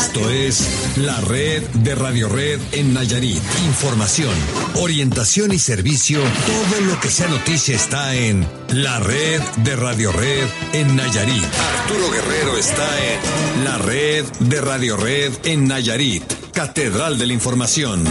Esto es la red de Radio Red en Nayarit. Información, orientación y servicio. Todo lo que sea noticia está en la red de Radio Red en Nayarit. Arturo Guerrero está en la red de Radio Red en Nayarit. Catedral de la Información.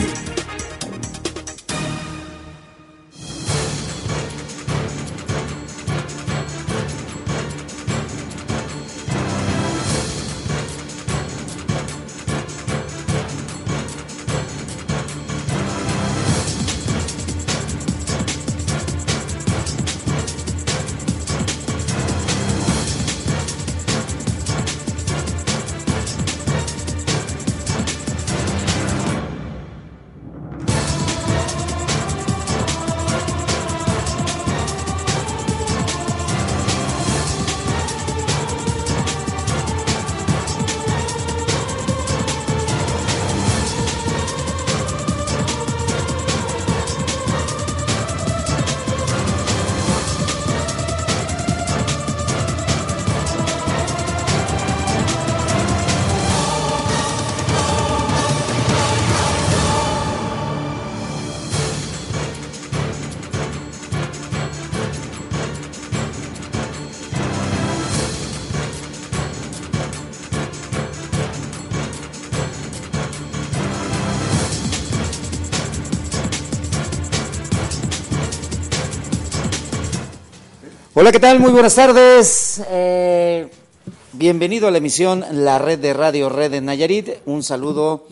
Hola, ¿qué tal? Muy buenas tardes. Eh, bienvenido a la emisión La Red de Radio Red de Nayarit. Un saludo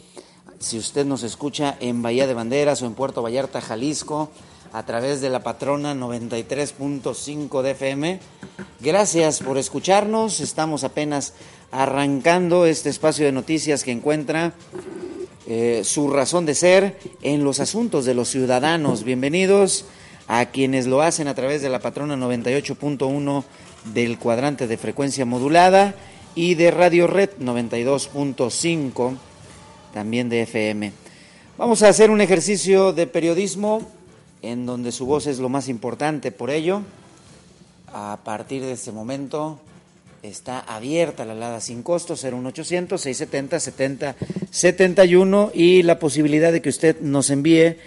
si usted nos escucha en Bahía de Banderas o en Puerto Vallarta, Jalisco, a través de la patrona 93.5 de FM. Gracias por escucharnos. Estamos apenas arrancando este espacio de noticias que encuentra eh, su razón de ser en los asuntos de los ciudadanos. Bienvenidos a quienes lo hacen a través de la patrona 98.1 del cuadrante de frecuencia modulada y de Radio Red 92.5 también de FM. Vamos a hacer un ejercicio de periodismo en donde su voz es lo más importante, por ello, a partir de este momento está abierta la alada sin costo 01800 670 70 71 y la posibilidad de que usted nos envíe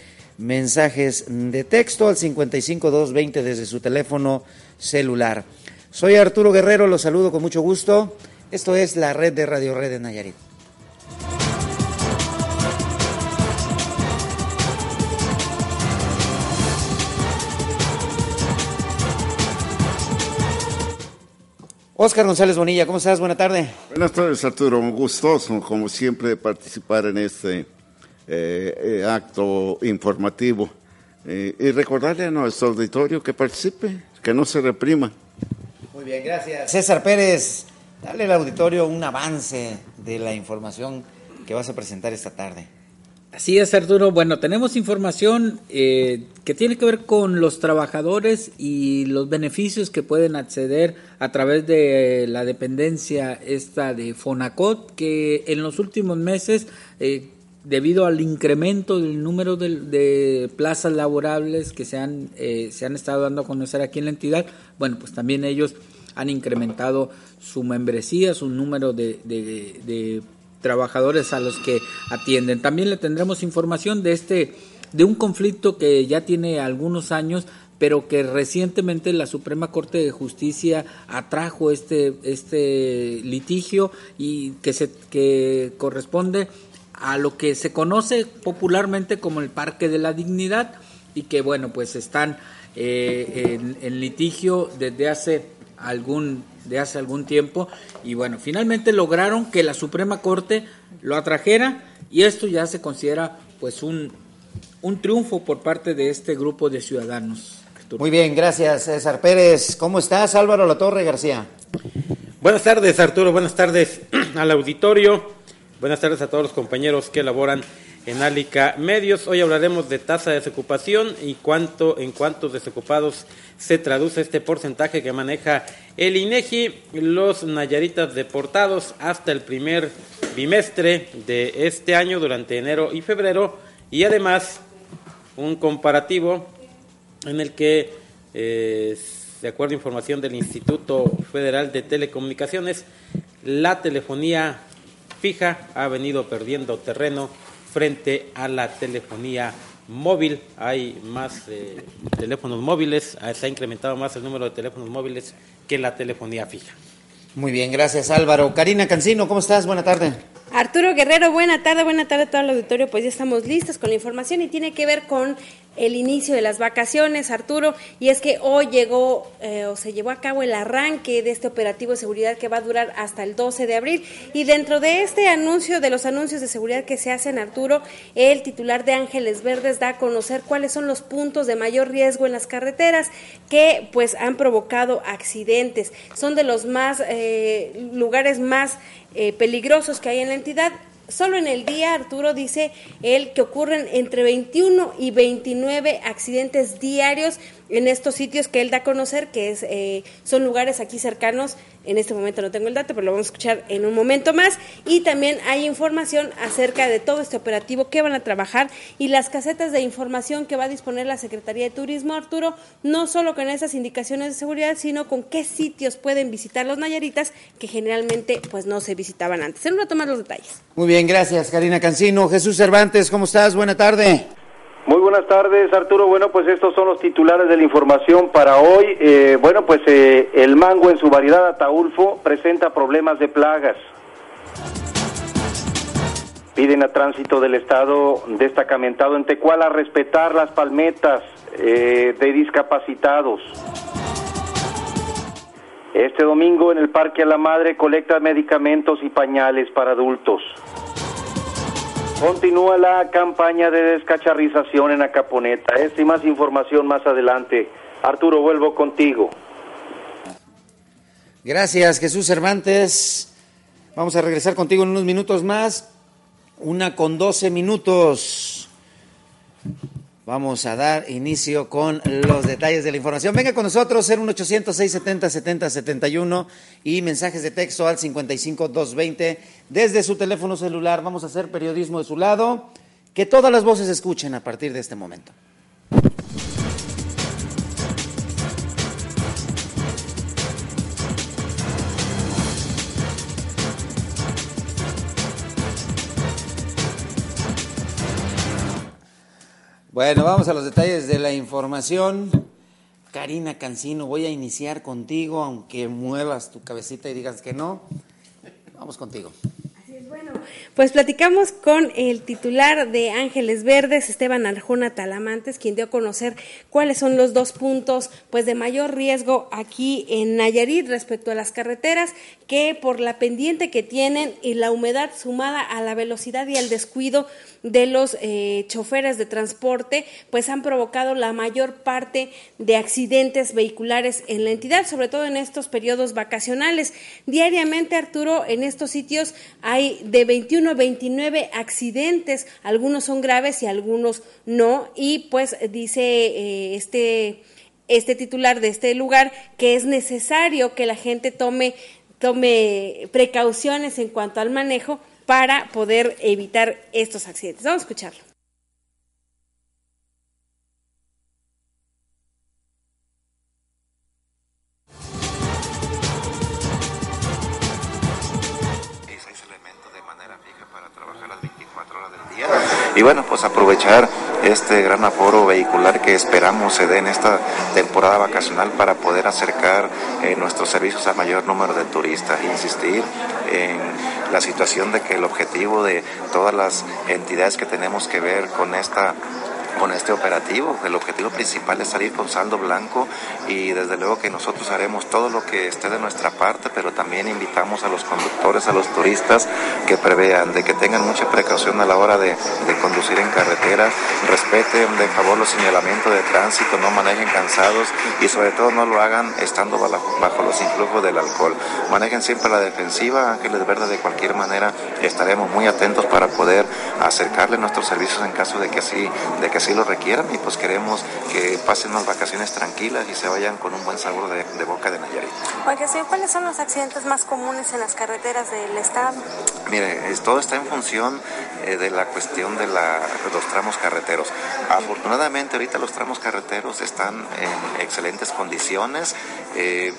mensajes de texto al 55220 desde su teléfono celular. Soy Arturo Guerrero, los saludo con mucho gusto. Esto es la red de Radio Red de Nayarit. Oscar González Bonilla, ¿cómo estás? Buena tarde. Buenas tardes, Arturo. Gustoso, como siempre, participar en este eh, eh, acto informativo. Eh, y recordarle a nuestro auditorio que participe, que no se reprima. Muy bien, gracias. César Pérez, dale al auditorio un avance de la información que vas a presentar esta tarde. Así es, Arturo. Bueno, tenemos información que tiene que ver con los trabajadores y los beneficios que pueden acceder a través de la dependencia esta de Fonacot, que en los últimos meses debido al incremento del número de, plazas laborables que se han, eh, se han estado dando a conocer aquí en la entidad, bueno, pues también ellos han incrementado su membresía, su número de, de, trabajadores a los que atienden. También le tendremos información de este de un conflicto que ya tiene algunos años, pero que recientemente la Suprema Corte de Justicia atrajo este este litigio y que se que corresponde a lo que se conoce popularmente como el Parque de la Dignidad y que bueno pues están eh, en, litigio desde hace algún de hace algún tiempo y bueno finalmente lograron que la Suprema Corte lo atrajera y esto ya se considera pues un, un triunfo por parte de este grupo de ciudadanos. Muy bien, gracias César Pérez. ¿Cómo estás Álvaro La Torre García? Buenas tardes Arturo, buenas tardes al auditorio. Buenas tardes a todos los compañeros que elaboran en Álica Medios. Hoy hablaremos de tasa de desocupación y cuánto en cuántos desocupados se traduce este porcentaje que maneja el INEGI. Los Nayaritas deportados hasta el primer bimestre de este año durante enero y febrero y además un comparativo en el que eh, de acuerdo a información del Instituto Federal de Telecomunicaciones, la telefonía fija ha venido perdiendo terreno frente a la telefonía móvil. Hay más eh, teléfonos móviles, ah, se ha incrementado más el número de teléfonos móviles que la telefonía fija. Muy bien, gracias Álvaro. Karina Cancino, ¿cómo estás? Buena tarde. Arturo Guerrero, buena tarde, buena tarde a todo el auditorio. Pues ya estamos listos con la información y tiene que ver con el inicio de las vacaciones, Arturo, y es que hoy llegó eh, o se llevó a cabo el arranque de este operativo de seguridad que va a durar hasta el 12 de abril. Y dentro de este anuncio, de los anuncios de seguridad que se hacen, Arturo, el titular de Ángeles Verdes da a conocer cuáles son los puntos de mayor riesgo en las carreteras que pues han provocado accidentes. Son de los más eh, lugares más eh, peligrosos que hay en la entidad Solo en el día, Arturo dice él, que ocurren entre 21 y 29 accidentes diarios en estos sitios que él da a conocer, que es, eh, son lugares aquí cercanos. En este momento no tengo el dato, pero lo vamos a escuchar en un momento más. Y también hay información acerca de todo este operativo que van a trabajar y las casetas de información que va a disponer la Secretaría de Turismo, Arturo, no solo con esas indicaciones de seguridad, sino con qué sitios pueden visitar los nayaritas que generalmente pues no se visitaban antes. En a tomar los detalles. Muy bien, gracias Karina Cancino. Jesús Cervantes, ¿cómo estás? Buena tarde. Muy buenas tardes, Arturo. Bueno, pues estos son los titulares de la información para hoy. Eh, bueno, pues eh, el mango en su variedad ataulfo presenta problemas de plagas. Piden a tránsito del Estado destacamentado en Tecuala respetar las palmetas eh, de discapacitados. Este domingo en el Parque a la Madre colecta medicamentos y pañales para adultos. Continúa la campaña de descacharrización en Acaponeta. Esta y más información más adelante. Arturo, vuelvo contigo. Gracias, Jesús Cervantes. Vamos a regresar contigo en unos minutos más. Una con doce minutos. Vamos a dar inicio con los detalles de la información. Venga con nosotros, 01800-670-7071 y mensajes de texto al 55220 desde su teléfono celular. Vamos a hacer periodismo de su lado. Que todas las voces escuchen a partir de este momento. Bueno, vamos a los detalles de la información. Karina Cancino, voy a iniciar contigo, aunque muevas tu cabecita y digas que no. Vamos contigo. Bueno, pues platicamos con el titular de Ángeles Verdes, Esteban Arjona Talamantes, quien dio a conocer cuáles son los dos puntos pues de mayor riesgo aquí en Nayarit respecto a las carreteras, que por la pendiente que tienen y la humedad sumada a la velocidad y al descuido de los eh, choferes de transporte, pues han provocado la mayor parte de accidentes vehiculares en la entidad, sobre todo en estos periodos vacacionales. Diariamente, Arturo, en estos sitios hay de 21 a 29 accidentes, algunos son graves y algunos no, y pues dice eh, este este titular de este lugar que es necesario que la gente tome tome precauciones en cuanto al manejo para poder evitar estos accidentes. Vamos a escucharlo. Y bueno, pues aprovechar este gran aforo vehicular que esperamos se dé en esta temporada vacacional para poder acercar eh, nuestros servicios a mayor número de turistas. Insistir en la situación de que el objetivo de todas las entidades que tenemos que ver con esta con este operativo. El objetivo principal es salir con saldo blanco y desde luego que nosotros haremos todo lo que esté de nuestra parte, pero también invitamos a los conductores, a los turistas que prevean, de que tengan mucha precaución a la hora de, conducir en carretera, respeten de favor los señalamientos de tránsito, no manejen cansados y sobre todo no lo hagan estando bajo, los influjos del alcohol. Manejen siempre la defensiva, Ángeles Verde, de cualquier manera estaremos muy atentos para poder acercarle nuestros servicios en caso de que así, de que así lo requieran y pues queremos que pasen unas vacaciones tranquilas y se vayan con un buen sabor de, boca de Nayarit. Oiga, señor, ¿cuáles son los accidentes más comunes en las carreteras del estado? Mire, todo está en función eh, de la cuestión de, la, los tramos carreteros. Afortunadamente ahorita los tramos carreteros están en excelentes condiciones. Eh,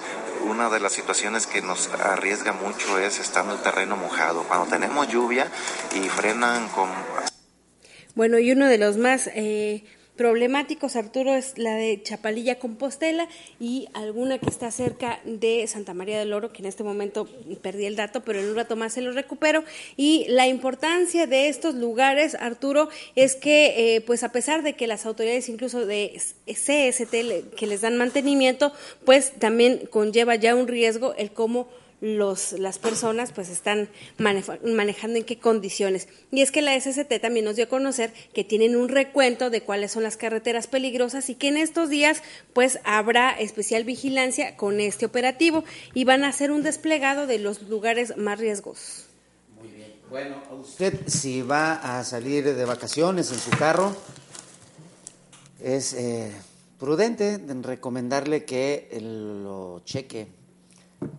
una de las situaciones que nos arriesga mucho es estando el terreno mojado. Cuando tenemos lluvia y frenan con... Bueno, y uno de los más... Eh problemáticos, Arturo, es la de Chapalilla Compostela y alguna que está cerca de Santa María del Oro, que en este momento perdí el dato, pero en un rato más se lo recupero. Y la importancia de estos lugares, Arturo, es que, eh, pues a pesar de que las autoridades incluso de CST que les dan mantenimiento, pues también conlleva ya un riesgo el cómo los, las personas pues están manejando en qué condiciones. Y es que la SST también nos dio a conocer que tienen un recuento de cuáles son las carreteras peligrosas y que en estos días pues habrá especial vigilancia con este operativo y van a hacer un desplegado de los lugares más riesgosos. Muy bien. Bueno, usted si va a salir de vacaciones en su carro, es eh, prudente recomendarle que lo cheque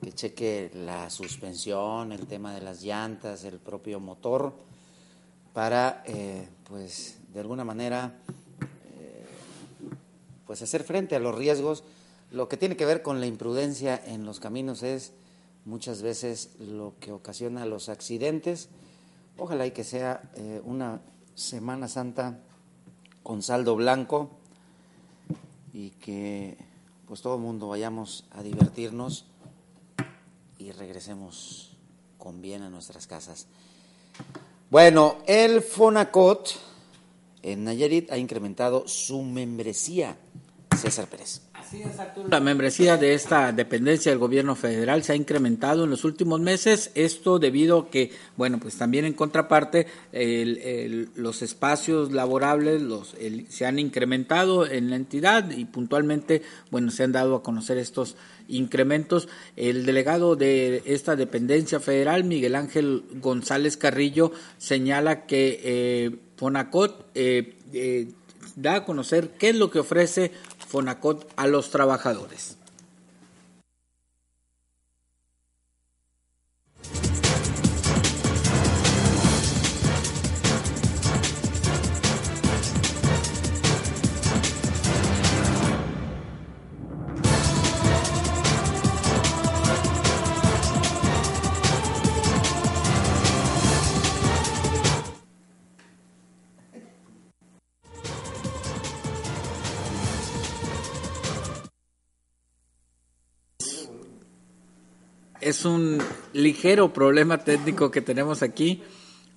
que cheque la suspensión, el tema de las llantas, el propio motor, para, eh, pues, de alguna manera, eh, pues, hacer frente a los riesgos. Lo que tiene que ver con la imprudencia en los caminos es muchas veces lo que ocasiona los accidentes. Ojalá y que sea eh, una Semana Santa con saldo blanco y que pues todo el mundo vayamos a divertirnos y regresemos con bien a nuestras casas. Bueno, el Fonacot en Nayarit ha incrementado su membresía. César Pérez. La membresía de esta dependencia del gobierno federal se ha incrementado en los últimos meses, esto debido a que, bueno, pues también en contraparte los espacios laborables los, se han incrementado en la entidad y puntualmente, bueno, se han dado a conocer estos incrementos. El delegado de esta dependencia federal, Miguel Ángel González Carrillo, señala que eh, Fonacot eh, eh, da a conocer qué es lo que ofrece Fonacot a los trabajadores. Es un ligero problema técnico que tenemos aquí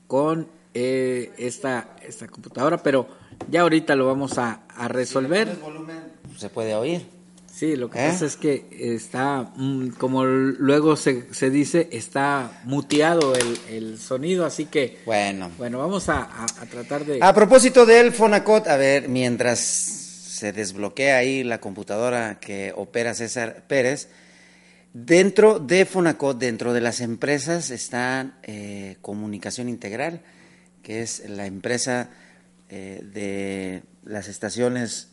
con eh, esta, esta computadora, pero ya ahorita lo vamos a, resolver. se puede oír. Sí, lo que ¿Eh? pasa es que está, mm, como luego se, se dice, está muteado el, el, sonido, así que... Bueno. Bueno, vamos a, a, tratar de... A propósito del Fonacot, a ver, mientras se desbloquea ahí la computadora que opera César Pérez, Dentro de Fonacot, dentro de las empresas, está eh, Comunicación Integral, que es la empresa eh, de las estaciones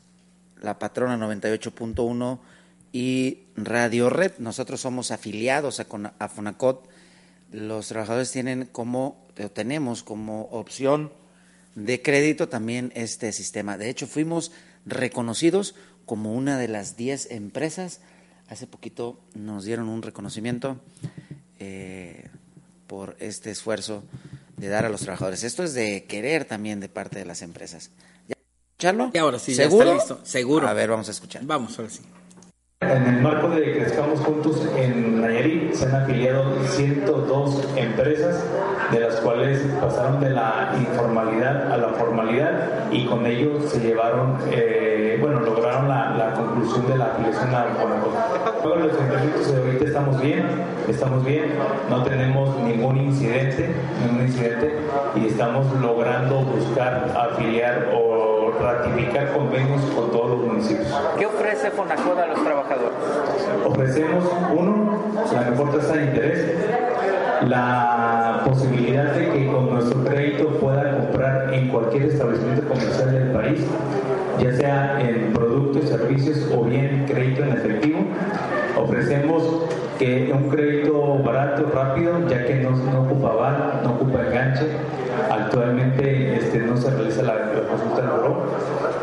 La Patrona 98.1 y Radio Red. Nosotros somos afiliados a, Fonacot. Los trabajadores tienen como, tenemos como opción de crédito también este sistema. De hecho, fuimos reconocidos como una de las 10 empresas Hace poquito nos dieron un reconocimiento eh, por este esfuerzo de dar a los trabajadores. Esto es de querer también de parte de las empresas. ¿Ya escucharlo? Y ahora sí, ¿Seguro? Ya está listo. Seguro. A ver, vamos a escuchar. Vamos, ahora sí. En el marco de Crezcamos Juntos en Nayarit se han afiliado 102 empresas, de las cuales pasaron de la informalidad a la formalidad y con ello se llevaron, eh, bueno, lograron la, conclusión de la afiliación a Todos los entrenamientos de ahorita estamos bien, estamos bien, no tenemos ningún incidente, ningún incidente y estamos logrando buscar afiliar o ratificar convenios con todos los municipios. ¿Qué ofrece Fonacoda a los trabajadores? Ofrecemos, uno, la mejor tasa de interés, la posibilidad de que con nuestro crédito pueda comprar en cualquier establecimiento comercial del país, ya sea en productos, servicios o bien crédito en efectivo. Ofrecemos que un crédito barato, rápido, ya que no, no ocupa bar, no ocupa enganche. Actualmente este, no se realiza la, consulta del oro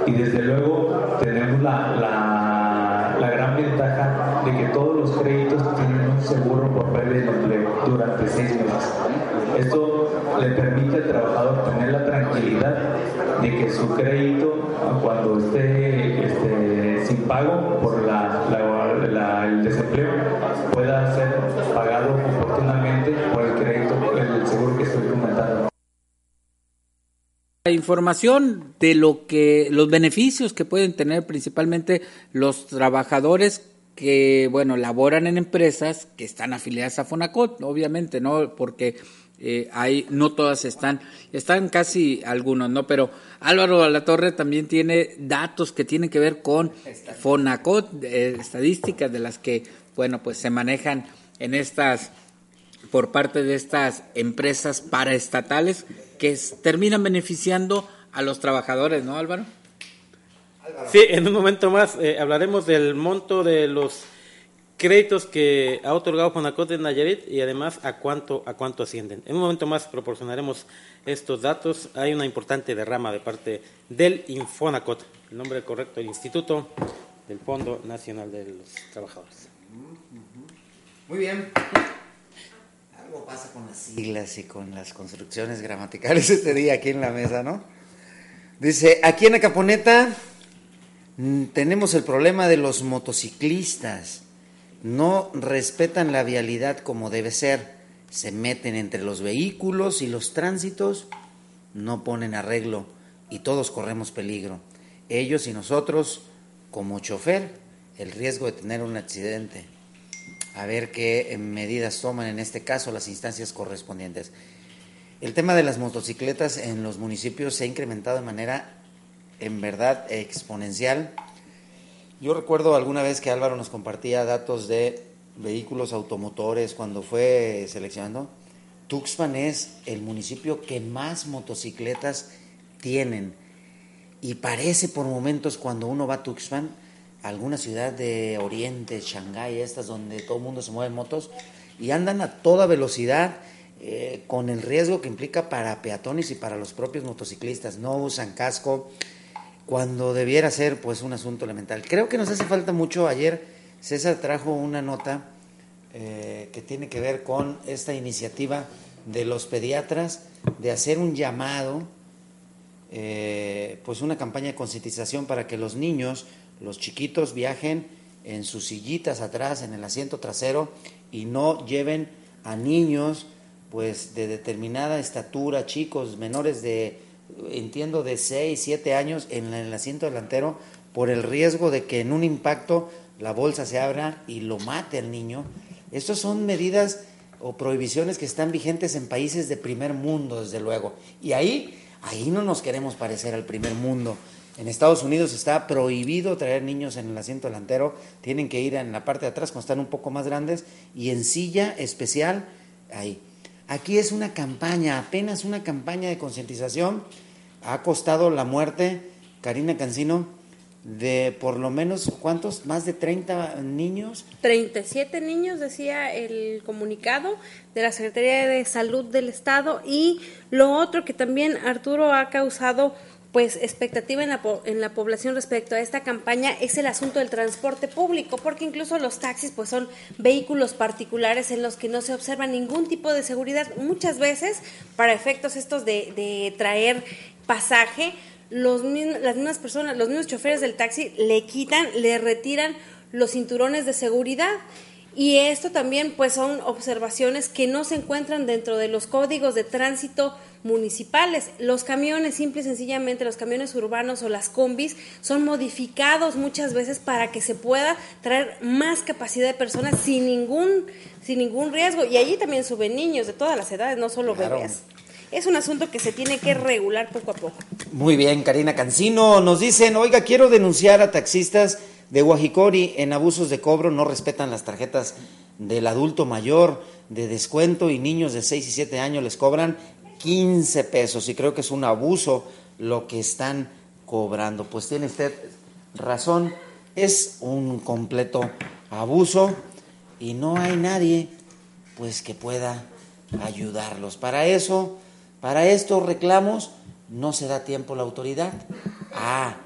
y desde luego tenemos la, la, la gran ventaja de que todos los créditos tienen un seguro por pérdida de empleo durante seis meses. Esto le permite al trabajador tener la tranquilidad de que su crédito, cuando esté este, sin pago por la, el desempleo, pueda ser pagado oportunamente por el crédito, el seguro que estoy comentando información de lo que los beneficios que pueden tener principalmente los trabajadores que bueno laboran en empresas que están afiliadas a Fonacot obviamente no porque eh, hay no todas están están casi algunos no pero Álvaro Alatorre también tiene datos que tienen que ver con Fonacot eh, estadísticas de las que bueno pues se manejan en estas por parte de estas empresas paraestatales que terminan beneficiando a los trabajadores, ¿no, Álvaro? Sí, en un momento más eh, hablaremos del monto de los créditos que ha otorgado Fonacot en Nayarit y además a cuánto a cuánto ascienden. En un momento más proporcionaremos estos datos. Hay una importante derrama de parte del Infonacot, el nombre correcto del Instituto del Fondo Nacional de los Trabajadores. Muy bien algo pasa con las siglas y con las construcciones gramaticales este día aquí en la mesa, ¿no? Dice, aquí en Acaponeta tenemos el problema de los motociclistas. No respetan la vialidad como debe ser. Se meten entre los vehículos y los tránsitos, no ponen arreglo y todos corremos peligro. Ellos y nosotros, como chofer, el riesgo de tener un accidente a ver qué medidas toman en este caso las instancias correspondientes. El tema de las motocicletas en los municipios se ha incrementado de manera, en verdad, exponencial. Yo recuerdo alguna vez que Álvaro nos compartía datos de vehículos automotores cuando fue seleccionando. Tuxpan es el municipio que más motocicletas tienen. Y parece por momentos cuando uno va a Tuxpan, alguna ciudad de Oriente, Shanghái, estas donde todo el mundo se mueve en motos, y andan a toda velocidad eh, con el riesgo que implica para peatones y para los propios motociclistas. No usan casco cuando debiera ser pues un asunto elemental. Creo que nos hace falta mucho. Ayer César trajo una nota eh, que tiene que ver con esta iniciativa de los pediatras de hacer un llamado, eh, pues una campaña de concientización para que los niños los chiquitos viajen en sus sillitas atrás, en el asiento trasero, y no lleven a niños pues de determinada estatura, chicos menores de, entiendo, de 6, 7 años en el asiento delantero, por el riesgo de que en un impacto la bolsa se abra y lo mate al niño. Estas son medidas o prohibiciones que están vigentes en países de primer mundo, desde luego. Y ahí, ahí no nos queremos parecer al primer mundo. En Estados Unidos está prohibido traer niños en el asiento delantero, tienen que ir en la parte de atrás cuando están un poco más grandes y en silla especial ahí. Aquí es una campaña, apenas una campaña de concientización. Ha costado la muerte, Karina Cancino, de por lo menos, ¿cuántos? Más de 30 niños. 37 niños, decía el comunicado de la Secretaría de Salud del Estado. Y lo otro que también Arturo ha causado pues expectativa en la, en la población respecto a esta campaña es el asunto del transporte público, porque incluso los taxis pues son vehículos particulares en los que no se observa ningún tipo de seguridad. Muchas veces, para efectos estos de, de traer pasaje, los, las mismas personas, los mismos choferes del taxi le quitan, le retiran los cinturones de seguridad. Y esto también pues son observaciones que no se encuentran dentro de los códigos de tránsito municipales. Los camiones, simple y sencillamente, los camiones urbanos o las combis son modificados muchas veces para que se pueda traer más capacidad de personas sin ningún, sin ningún riesgo. Y allí también suben niños de todas las edades, no solo bebés. Es un asunto que se tiene que regular poco a poco. Muy bien, Karina Cancino. Nos dicen, oiga, quiero denunciar a taxistas de Guajicori en abusos de cobro, no respetan las tarjetas del adulto mayor de descuento y niños de 6 y 7 años les cobran 15 pesos y creo que es un abuso lo que están cobrando. Pues tiene usted razón, es un completo abuso y no hay nadie pues que pueda ayudarlos. Para eso, para estos reclamos no se da tiempo la autoridad. Ah,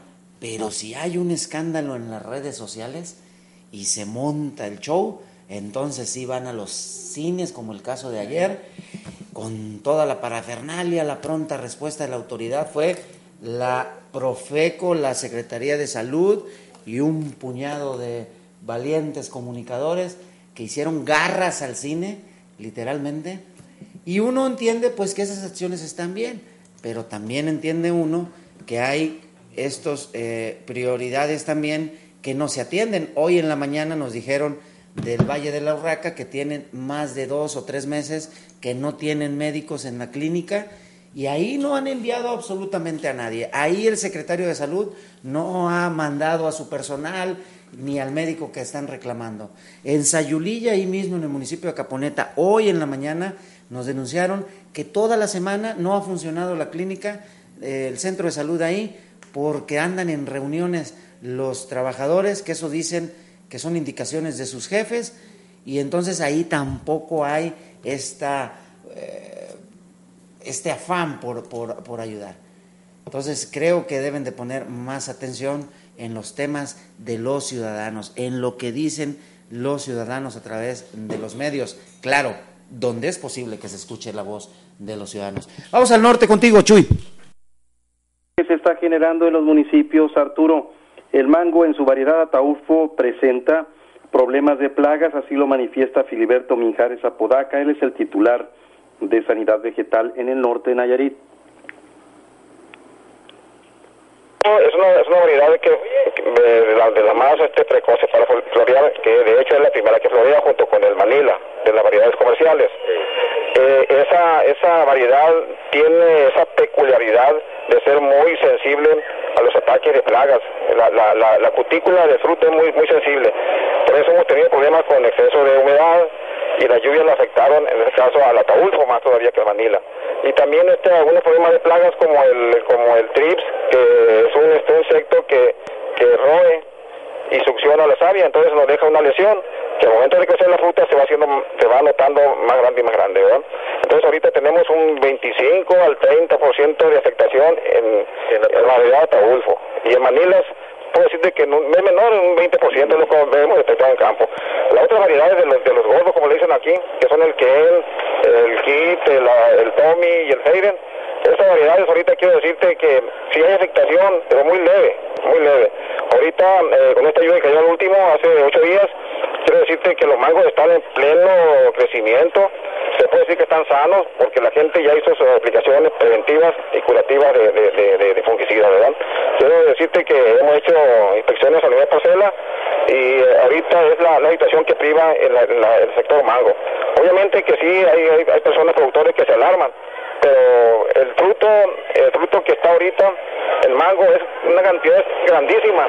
pero si hay un escándalo en las redes sociales y se monta el show, entonces sí van a los cines, como el caso de ayer, con toda la parafernalia, la pronta respuesta de la autoridad fue la Profeco, la Secretaría de Salud y un puñado de valientes comunicadores que hicieron garras al cine, literalmente, y uno entiende pues que esas acciones están bien, pero también entiende uno que hay estos eh, prioridades también que no se atienden. Hoy en la mañana nos dijeron del Valle de la Urraca que tienen más de dos o tres meses que no tienen médicos en la clínica y ahí no han enviado absolutamente a nadie. Ahí el secretario de salud no ha mandado a su personal ni al médico que están reclamando. En Sayulilla, ahí mismo en el municipio de Caponeta, hoy en la mañana nos denunciaron que toda la semana no ha funcionado la clínica, eh, el centro de salud ahí, porque andan en reuniones los trabajadores, que eso dicen que son indicaciones de sus jefes, y entonces ahí tampoco hay esta, eh, este afán por, por ayudar. Entonces creo que deben de poner más atención en los temas de los ciudadanos, en lo que dicen los ciudadanos a través de los medios. Claro, donde es posible que se escuche la voz de los ciudadanos. Vamos al norte contigo, Chuy. Se está generando en los municipios, Arturo. El mango en su variedad ataulfo presenta problemas de plagas, así lo manifiesta Filiberto Minjares Apodaca. Él es el titular de Sanidad Vegetal en el norte de Nayarit. Es una, es una variedad que, de, la, de las más este, precoces para florear, que de hecho es la primera que florea junto con el Manila, de las variedades comerciales. Eh, esa, esa variedad tiene esa peculiaridad de ser muy sensible a los ataques de plagas. La, la, la, la cutícula de fruto es muy, muy sensible. Por eso hemos tenido problemas con exceso de humedad, y las lluvias la afectaron, en este caso al ataulfo más todavía que a Manila. Y también este, algunos problemas de plagas como el, como el trips, que es un este, insecto que, que roe y succiona la savia, entonces nos deja una lesión que al momento de crecer la fruta se va haciendo, se va notando más grande y más grande, ¿verdad? Entonces ahorita tenemos un 25 al 30% de afectación en, en la variedad de ataulfo. Y en Manilas puedo decirte que no, es menor, un 20% de lo que vemos detectado en campo. Las otras variedades de los, de los gordos, como le dicen aquí, que son el Ken, el Kit, el, el Tommy y el Hayden, esas variedades ahorita quiero decirte que sí hay afectación, pero muy leve, muy leve. Ahorita, eh, con esta lluvia que cayó el último, hace ocho días, quiero decirte que los mangos están en pleno crecimiento, se puede decir que están sanos porque la gente ya hizo sus aplicaciones preventivas y curativas de, de, de, fungicidas, ¿verdad? Quiero decirte que hemos hecho inspecciones a nivel parcela y eh, ahorita es la, situación que priva en, el sector mango. Obviamente que sí hay, hay personas productores que se alarman, pero el fruto, el fruto que está ahorita, el mango es una cantidad grandísima.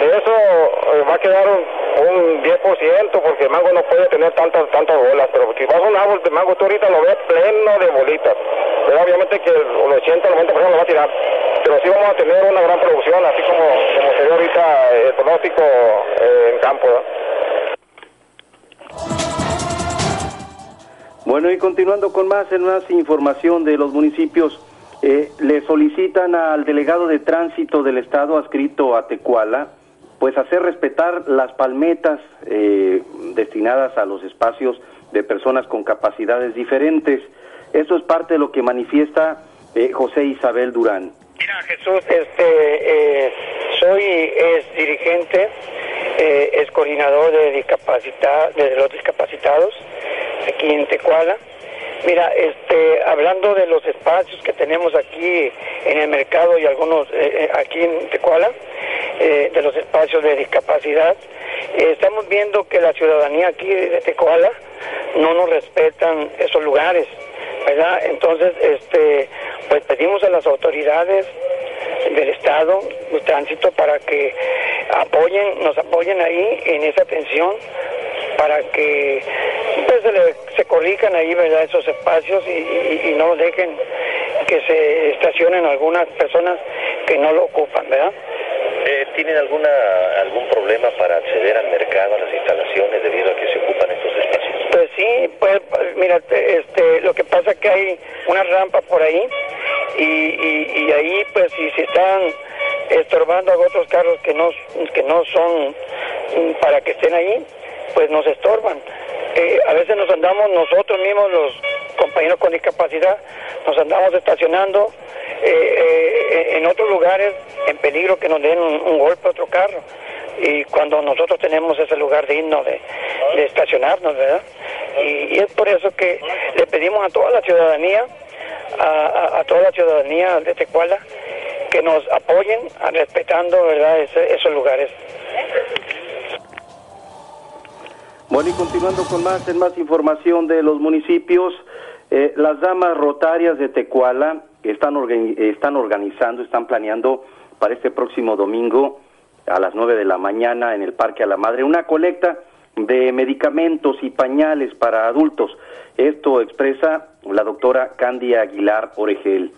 De eso eh, va a quedar un, 10% porque el mango no puede tener tantas tantas bolas, pero si vas a un árbol de mango tú ahorita lo ves pleno de bolitas. Pero obviamente que el 80 90% lo va a tirar. Pero sí vamos a tener una gran producción, así como, como se ve ahorita el pronóstico eh, en campo. Bueno, y continuando con más, en más información de los municipios, eh, le solicitan al delegado de tránsito del Estado adscrito a Tecuala, pues hacer respetar las palmetas eh, destinadas a los espacios de personas con capacidades diferentes. Eso es parte de lo que manifiesta eh, José Isabel Durán. Mira, Jesús, este, soy es dirigente, es coordinador de, discapacidad, de los discapacitados aquí en Tecuala. Mira, este, hablando de los espacios que tenemos aquí en el mercado y algunos eh, eh, aquí en Tecuala, eh, de los espacios de discapacidad, estamos viendo que la ciudadanía aquí de Tecuala no nos respetan esos lugares, ¿verdad? Entonces, este, pues pedimos a las autoridades del Estado de tránsito para que apoyen, nos apoyen ahí en esa atención para que pues, se, se corrijan ahí verdad esos espacios y, no dejen que se estacionen algunas personas que no lo ocupan verdad eh, ¿Tienen alguna algún problema para acceder al mercado, a las instalaciones, debido a que se ocupan estos espacios? Pues sí, pues mira, este, lo que pasa es que hay una rampa por ahí y, y, ahí pues si se están estorbando a otros carros que no que no son para que estén ahí, pues nos estorban. Eh, a veces nos andamos nosotros mismos, los compañeros con discapacidad, nos andamos estacionando eh, en otros lugares en peligro que nos den un, golpe a otro carro. Y cuando nosotros tenemos ese lugar digno de, estacionarnos, ¿verdad? Y, es por eso que le pedimos a toda la ciudadanía, a, toda la ciudadanía de Tecuala, que nos apoyen respetando, ¿verdad?, esos lugares. Bueno, y continuando con más, en más información de los municipios, eh, las damas rotarias de Tecuala están, organizando, están planeando para este próximo domingo a las 9 de la mañana en el Parque a la Madre una colecta de medicamentos y pañales para adultos. Esto expresa la doctora Candia Aguilar Oregel.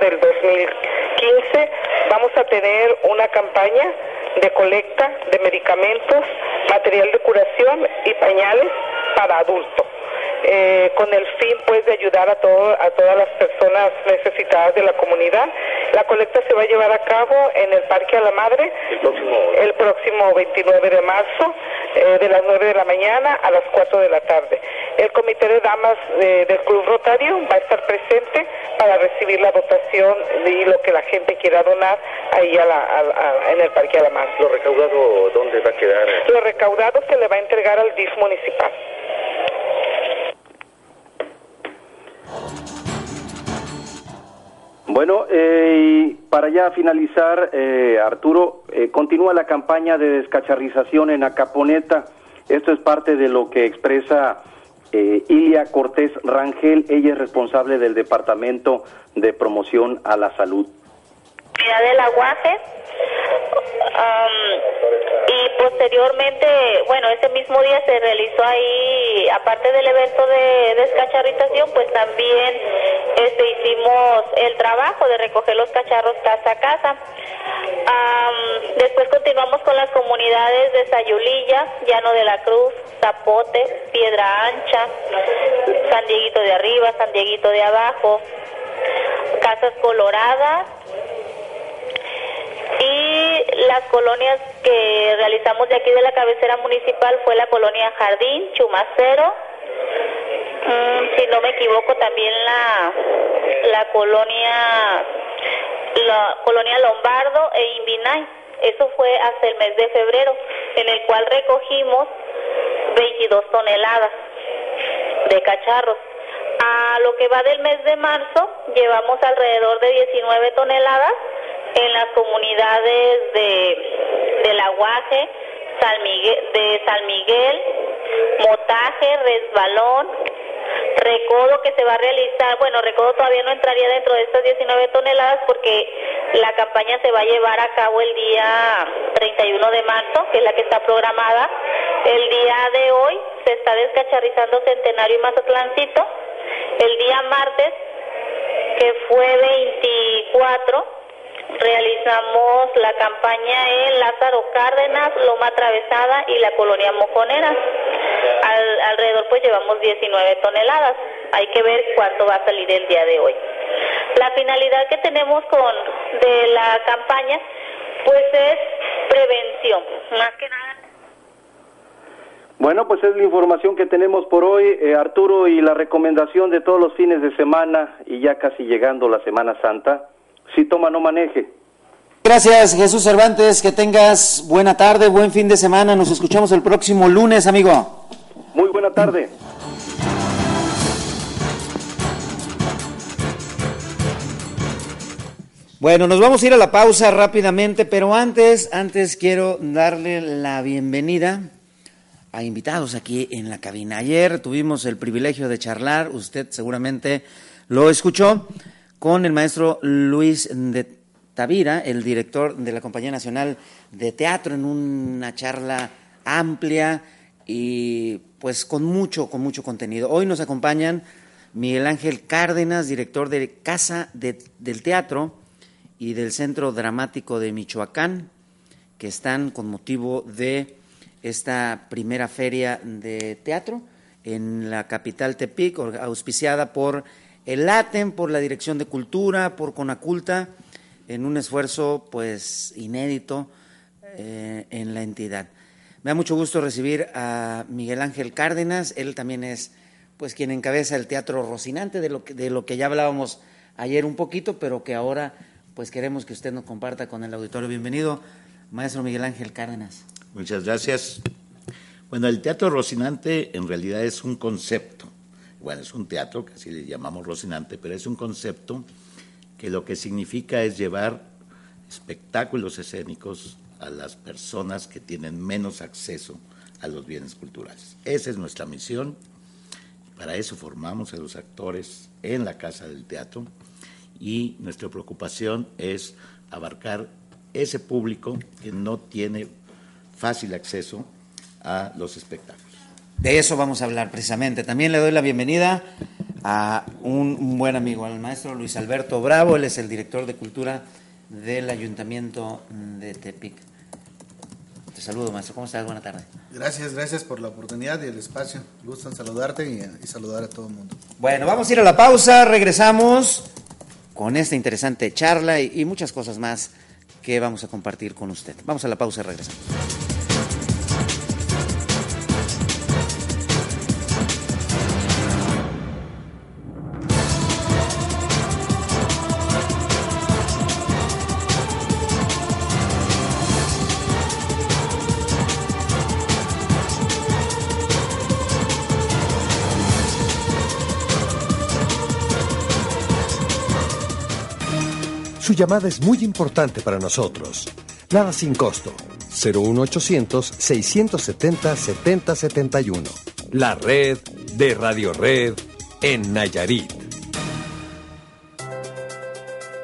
Del 2015 vamos a tener una campaña de colecta de medicamentos, material de curación y pañales para adultos. Eh, con el fin pues de ayudar a, todo, a todas las personas necesitadas de la comunidad. La colecta se va a llevar a cabo en el Parque a la Madre el próximo, 29 de marzo, eh, de las 9 de la mañana a las 4 de la tarde. El Comité de Damas eh, del Club Rotario va a estar presente para recibir la dotación y lo que la gente quiera donar ahí en el Parque a la Madre. ¿Lo recaudado dónde va a quedar? Lo recaudado se le va a entregar al DIF municipal. Bueno, eh, para ya finalizar, eh, Arturo, eh, continúa la campaña de descacharrización en Acaponeta. Esto es parte de lo que expresa Ilia Cortés Rangel. Ella es responsable del Departamento de Promoción a la Salud. Del aguaje y posteriormente, bueno, ese mismo día se realizó ahí, aparte del evento de descacharrización, pues también este hicimos el trabajo de recoger los cacharros casa a casa. después continuamos con las comunidades de Sayulilla, Llano de la Cruz, Zapote, Piedra Ancha, San Dieguito de arriba, San Dieguito de abajo, Casas Coloradas, y las colonias que realizamos de aquí de la cabecera municipal fue la colonia Jardín, Chumacero, mm, si no me equivoco también la, la colonia la colonia Lombardo e Invinay. Eso fue hasta el mes de febrero, en el cual recogimos 22 toneladas de cacharros. A lo que va del mes de marzo, llevamos alrededor de 19 toneladas en las comunidades de, del Aguaje, San Miguel, de San Miguel, Motaje, Resbalón, Recodo que se va a realizar, bueno, Recodo todavía no entraría dentro de estas 19 toneladas porque la campaña se va a llevar a cabo el día 31 de marzo, que es la que está programada. El día de hoy se está descacharrizando Centenario y Mazatlancito. El día martes, que fue 24, realizamos la campaña en Lázaro Cárdenas, Loma Atravesada y la colonia Mojonera. alrededor pues llevamos 19 toneladas. Hay que ver cuánto va a salir el día de hoy. La finalidad que tenemos con de la campaña pues es prevención, más que nada bueno, pues es la información que tenemos por hoy, eh, Arturo, y la recomendación de todos los fines de semana y ya casi llegando la Semana Santa si toma no maneje. Gracias Jesús Cervantes, que tengas buena tarde, buen fin de semana, nos escuchamos el próximo lunes, amigo. Muy buena tarde. Bueno, nos vamos a ir a la pausa rápidamente, pero antes, antes quiero darle la bienvenida a invitados aquí en la cabina. Ayer tuvimos el privilegio de charlar, usted seguramente lo escuchó, con el maestro Luis de Tavira, el director de la Compañía Nacional de Teatro, en una charla amplia y pues con mucho, con mucho contenido. Hoy nos acompañan Miguel Ángel Cárdenas, director de Casa del Teatro y del Centro Dramático de Michoacán, que están con motivo de esta primera feria de teatro en la capital Tepic, auspiciada por el ATEM, por la Dirección de Cultura, por Conaculta, en un esfuerzo pues inédito eh, en la entidad. Me da mucho gusto recibir a Miguel Ángel Cárdenas, él también es pues quien encabeza el Teatro Rocinante, de lo que, de lo que ya hablábamos ayer un poquito, pero que ahora pues queremos que usted nos comparta con el auditorio. Bienvenido, maestro Miguel Ángel Cárdenas. Muchas gracias. Bueno, el Teatro Rocinante en realidad es un concepto. Bueno, es un teatro que así le llamamos Rocinante, pero es un concepto que lo que significa es llevar espectáculos escénicos a las personas que tienen menos acceso a los bienes culturales. Esa es nuestra misión. Para eso formamos a los actores en la Casa del Teatro y nuestra preocupación es abarcar ese público que no tiene fácil acceso a los espectáculos. De eso vamos a hablar precisamente. También le doy la bienvenida a un, un buen amigo, al maestro Luis Alberto Bravo, él es el director de cultura del Ayuntamiento de Tepic. Te saludo, maestro. ¿Cómo estás? Buena tarde. Gracias, gracias por la oportunidad y el espacio. Gusto en saludarte y, y saludar a todo el mundo. Bueno, vamos a ir a la pausa, regresamos con esta interesante charla y, y muchas cosas más que vamos a compartir con usted. Vamos a la pausa y regresamos. Llamada es muy importante para nosotros. Nada sin costo. 01800-670-7071. La red de Radio Red en Nayarit.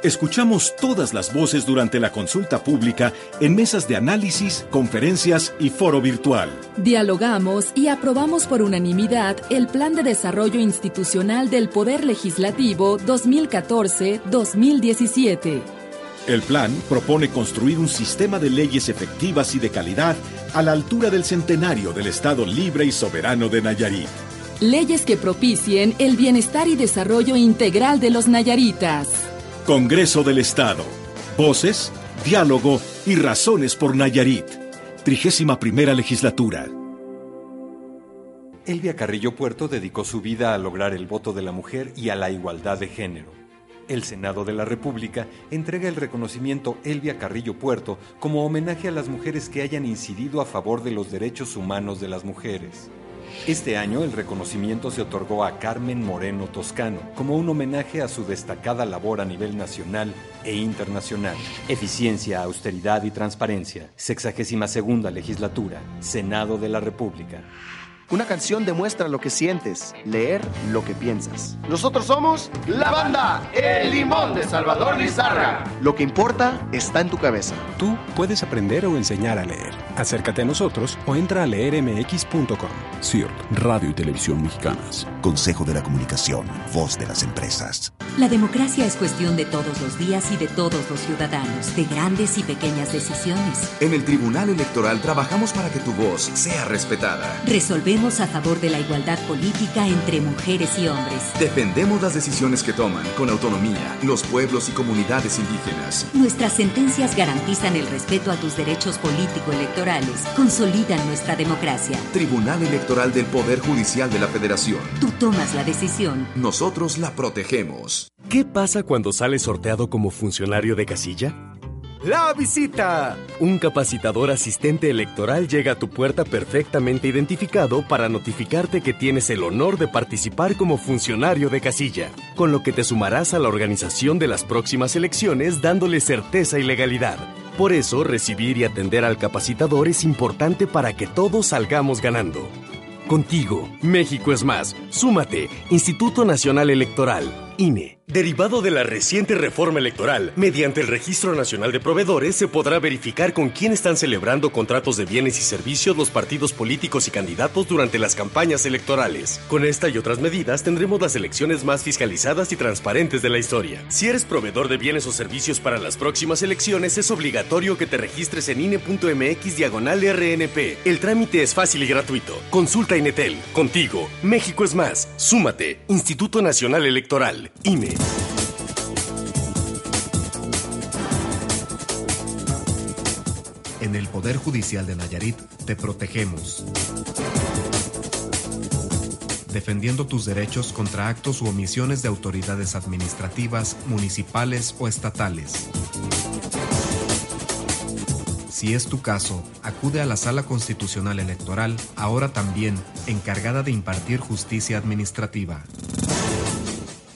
Escuchamos todas las voces durante la consulta pública en mesas de análisis, conferencias y foro virtual. Dialogamos y aprobamos por unanimidad el Plan de Desarrollo Institucional del Poder Legislativo 2014-2017. El plan propone construir un sistema de leyes efectivas y de calidad a la altura del centenario del Estado libre y soberano de Nayarit. Leyes que propicien el bienestar y desarrollo integral de los nayaritas. Congreso del Estado. Voces, diálogo y razones por Nayarit. Trigésima primera legislatura. Elvia Carrillo Puerto dedicó su vida a lograr el voto de la mujer y a la igualdad de género. El Senado de la República entrega el reconocimiento Elvia Carrillo Puerto como homenaje a las mujeres que hayan incidido a favor de los derechos humanos de las mujeres. Este año el reconocimiento se otorgó a Carmen Moreno Toscano como un homenaje a su destacada labor a nivel nacional e internacional. Eficiencia, austeridad y transparencia. Sexagésima segunda legislatura. Senado de la República. Una canción demuestra lo que sientes, leer lo que piensas. Nosotros somos la banda El Limón de Salvador Lizarra. Lo que importa está en tu cabeza. Tú puedes aprender o enseñar a leer. Acércate a nosotros o entra a leermx.com. CIRT, Radio y Televisión Mexicanas. Consejo de la Comunicación, voz de las empresas. La democracia es cuestión de todos los días y de todos los ciudadanos, de grandes y pequeñas decisiones. En el Tribunal Electoral trabajamos para que tu voz sea respetada. Resolvemos a favor de la igualdad política entre mujeres y hombres. Defendemos las decisiones que toman con autonomía los pueblos y comunidades indígenas. Nuestras sentencias garantizan el respeto a tus derechos político-electorales, consolidan nuestra democracia. Tribunal Electoral del Poder Judicial de la Federación. Tú tomas la decisión. Nosotros la protegemos. ¿Qué pasa cuando sales sorteado como funcionario de casilla? La visita. Un capacitador asistente electoral llega a tu puerta perfectamente identificado para notificarte que tienes el honor de participar como funcionario de casilla, con lo que te sumarás a la organización de las próximas elecciones dándole certeza y legalidad. Por eso, recibir y atender al capacitador es importante para que todos salgamos ganando. Contigo, México es más. Súmate, Instituto Nacional Electoral, INE. Derivado de la reciente reforma electoral, mediante el Registro Nacional de Proveedores se podrá verificar con quién están celebrando contratos de bienes y servicios los partidos políticos y candidatos durante las campañas electorales. Con esta y otras medidas tendremos las elecciones más fiscalizadas y transparentes de la historia. Si eres proveedor de bienes o servicios para las próximas elecciones, es obligatorio que te registres en INE.mx diagonal RNP. El trámite es fácil y gratuito. Consulta Inetel. Contigo, México es más. Súmate. Instituto Nacional Electoral. INE. En el Poder Judicial de Nayarit te protegemos. Defendiendo tus derechos contra actos u omisiones de autoridades administrativas, municipales o estatales. Si es tu caso, acude a la Sala Constitucional Electoral, ahora también encargada de impartir justicia administrativa.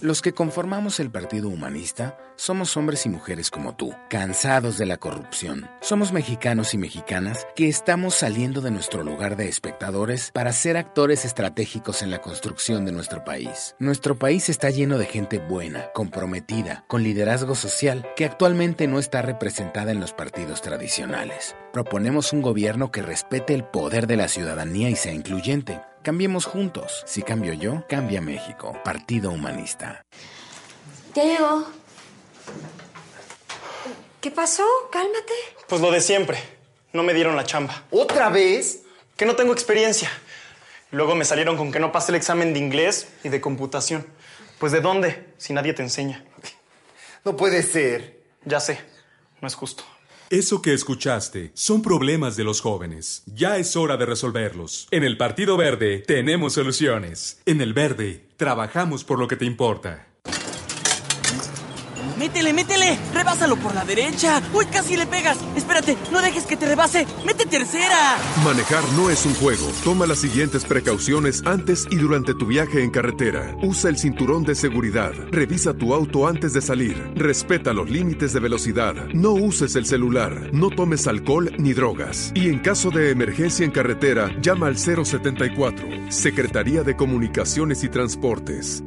Los que conformamos el Partido Humanista somos hombres y mujeres como tú, cansados de la corrupción. Somos mexicanos y mexicanas que estamos saliendo de nuestro lugar de espectadores para ser actores estratégicos en la construcción de nuestro país. Nuestro país está lleno de gente buena, comprometida, con liderazgo social, que actualmente no está representada en los partidos tradicionales. Proponemos un gobierno que respete el poder de la ciudadanía y sea incluyente. Cambiemos juntos. Si cambio yo, cambia México. Partido Humanista. Ya llegó. ¿Qué pasó? Cálmate. Pues lo de siempre. No me dieron la chamba. ¿Otra vez? Que no tengo experiencia. Luego me salieron con que no pasé el examen de inglés y de computación. Pues ¿de dónde? Si nadie te enseña. No puede ser. Ya sé. No es justo. Eso que escuchaste son problemas de los jóvenes. Ya es hora de resolverlos. En el Partido Verde tenemos soluciones. En el Verde trabajamos por lo que te importa. ¡Métele, métele! ¡Rebásalo por la derecha! ¡Uy, casi le pegas! Espérate, no dejes que te rebase. ¡Mete tercera! Manejar no es un juego. Toma las siguientes precauciones antes y durante tu viaje en carretera. Usa el cinturón de seguridad. Revisa tu auto antes de salir. Respeta los límites de velocidad. No uses el celular. No tomes alcohol ni drogas. Y en caso de emergencia en carretera, llama al 074. Secretaría de Comunicaciones y Transportes.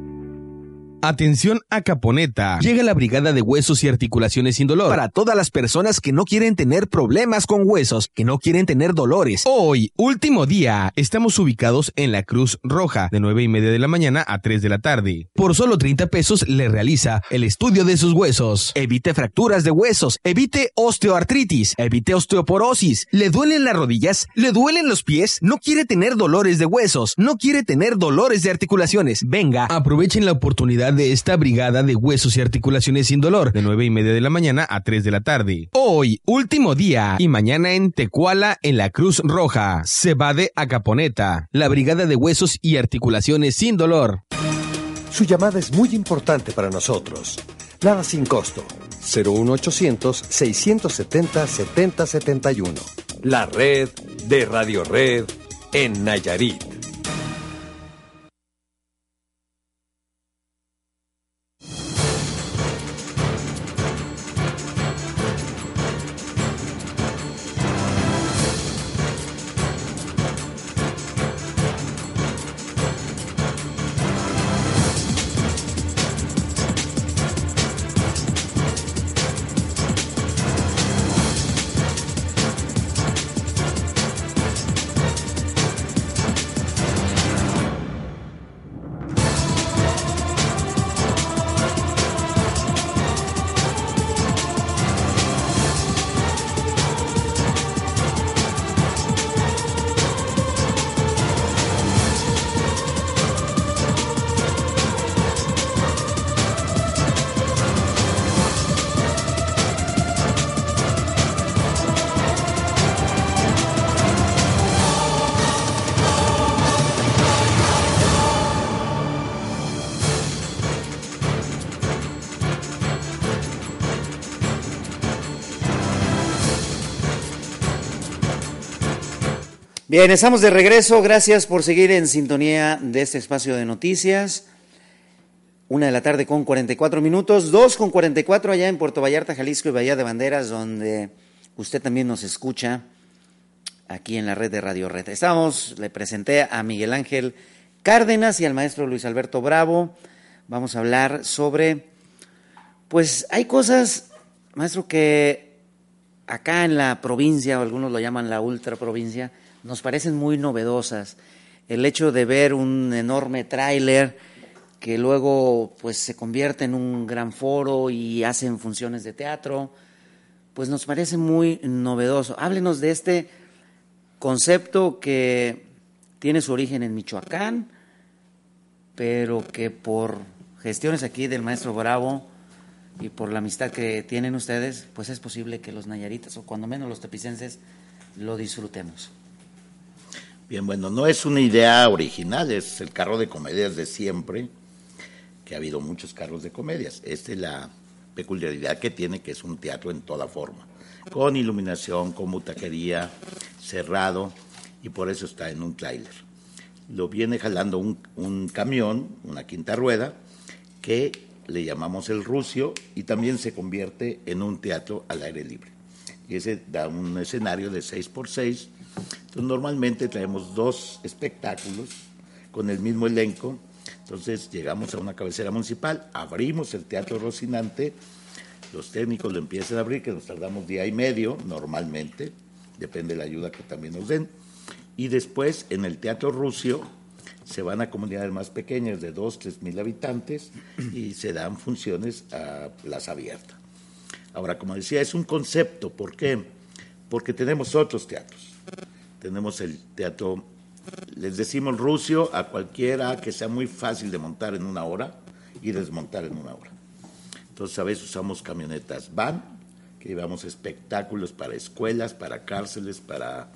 Atención a Caponeta. Llega la Brigada de Huesos y Articulaciones sin Dolor para todas las personas que no quieren tener problemas con huesos, que no quieren tener dolores. Hoy, último día, estamos ubicados en la Cruz Roja, de 9 y media de la mañana a 3 de la tarde. Por solo 30 pesos le realiza el estudio de sus huesos. Evite fracturas de huesos, evite osteoartritis, evite osteoporosis. ¿Le duelen las rodillas? ¿Le duelen los pies? ¿No quiere tener dolores de huesos? ¿No quiere tener dolores de articulaciones? Venga, aprovechen la oportunidad de esta brigada de huesos y articulaciones sin dolor, de 9 y media de la mañana a 3 de la tarde. Hoy, último día, y mañana en Tecuala, en la Cruz Roja. Se va de Acaponeta, la brigada de huesos y articulaciones sin dolor. Su llamada es muy importante para nosotros. Nada sin costo. 01800 670 7071. La red de Radio Red en Nayarit. Bien, estamos de regreso. Gracias por seguir en sintonía de este espacio de noticias. Una de la tarde con 44 minutos, dos con 44 allá en Puerto Vallarta, Jalisco y Bahía de Banderas, donde usted también nos escucha aquí en la red de Radio Red. Estamos, le presenté a Miguel Ángel Cárdenas y al maestro Luis Alberto Bravo. Vamos a hablar sobre, pues hay cosas, maestro, que acá en la provincia, o algunos lo llaman la ultra provincia, nos parecen muy novedosas. El hecho de ver un enorme tráiler que luego pues se convierte en un gran foro y hacen funciones de teatro, pues nos parece muy novedoso. Háblenos de este concepto que tiene su origen en Michoacán, pero que por gestiones aquí del maestro Bravo y por la amistad que tienen ustedes, pues es posible que los nayaritas o cuando menos los tepicenses lo disfrutemos. Bien, bueno, no es una idea original, es el carro de comedias de siempre, que ha habido muchos carros de comedias. Esta es la peculiaridad que tiene, que es un teatro en toda forma, con iluminación, con butaquería, cerrado, y por eso está en un tráiler. Lo viene jalando un, un camión, una quinta rueda, que le llamamos el Rucio, y también se convierte en un teatro al aire libre. Y ese da un escenario de 6 por 6 entonces, normalmente traemos dos espectáculos con el mismo elenco. Entonces llegamos a una cabecera municipal, abrimos el Teatro Rocinante, los técnicos lo empiezan a abrir, que nos tardamos día y medio normalmente, depende de la ayuda que también nos den. Y después en el Teatro Rusio se van a comunidades más pequeñas de 2, 3 mil habitantes y se dan funciones a plaza abierta. Ahora, como decía, es un concepto. ¿Por qué? Porque tenemos otros teatros tenemos el teatro, les decimos Rusio a cualquiera que sea muy fácil de montar en una hora y desmontar en una hora. Entonces a veces usamos camionetas van, que llevamos espectáculos para escuelas, para cárceles, para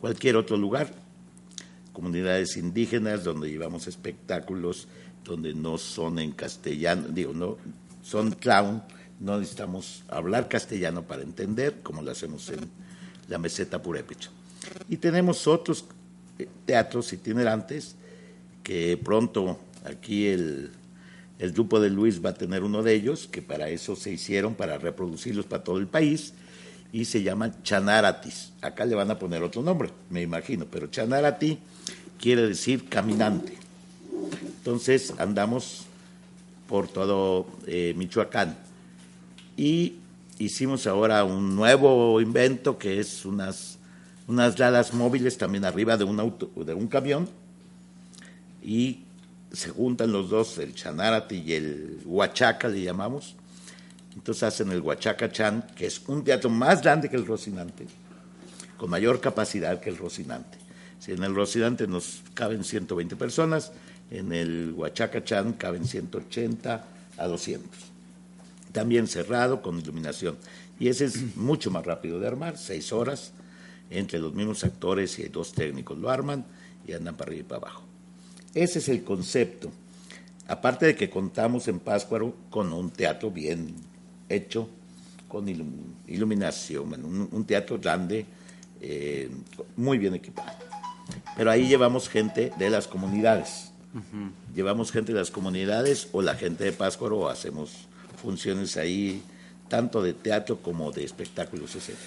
cualquier otro lugar. Comunidades indígenas donde llevamos espectáculos donde no son en castellano, digo, no, son clown, no necesitamos hablar castellano para entender, como lo hacemos en la meseta purépecha. Y tenemos otros eh, teatros itinerantes que pronto aquí el, el grupo de Luis va a tener uno de ellos, que para eso se hicieron, para reproducirlos para todo el país, y se llaman Chanaratis. Acá le van a poner otro nombre, me imagino, pero Chanarati quiere decir caminante. Entonces andamos por todo eh, Michoacán. Y hicimos ahora un nuevo invento que es unas unas ladas móviles también arriba de un auto, de un camión, y se juntan los dos, el Chanarati y el Huachaca le llamamos. Entonces hacen el Huachaca Chan, que es un teatro más grande que el Rocinante, con mayor capacidad que el Rocinante. Si en el Rocinante nos caben 120 personas, en el Huachaca Chan caben 180 a 200. También cerrado, con iluminación. Y ese es mucho más rápido de armar, seis horas entre los mismos actores y dos técnicos lo arman y andan para arriba y para abajo. Ese es el concepto. Aparte de que contamos en Páscuaro con un teatro bien hecho, con iluminación, un, teatro grande, eh, muy bien equipado. Pero ahí llevamos gente de las comunidades. Llevamos gente de las comunidades o la gente de Páscuaro o hacemos funciones ahí, tanto de teatro como de espectáculos escénicos.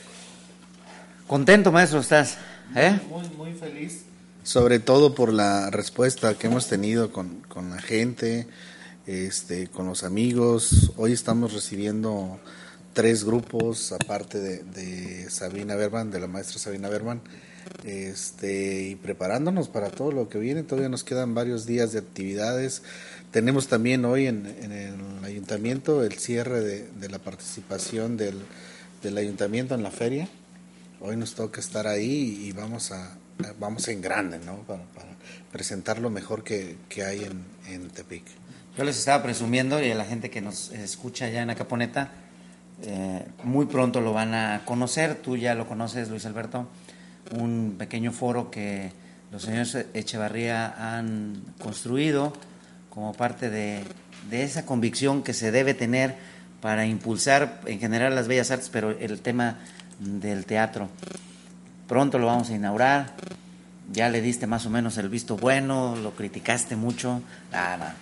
Contento, maestro, estás. ¿eh? Muy, muy feliz. Sobre todo por la respuesta que hemos tenido con, con la gente, este, con los amigos. Hoy estamos recibiendo tres grupos, aparte de, de, Sabina Berman, de la maestra Sabina Berman, este, y preparándonos para todo lo que viene. Todavía nos quedan varios días de actividades. Tenemos también hoy en, en el ayuntamiento el cierre de, de la participación del, del ayuntamiento en la feria hoy nos toca estar ahí y vamos a vamos en grande, ¿no? Para, presentar lo mejor que, hay en, en, Tepic. Yo les estaba presumiendo y a la gente que nos escucha ya en Acaponeta, eh, muy pronto lo van a conocer, tú ya lo conoces, Luis Alberto, un pequeño foro que los señores Echevarría han construido como parte de, de esa convicción que se debe tener para impulsar en general las bellas artes, pero el tema del teatro. Pronto lo vamos a inaugurar. Ya le diste más o menos el visto bueno, lo criticaste mucho. Nada,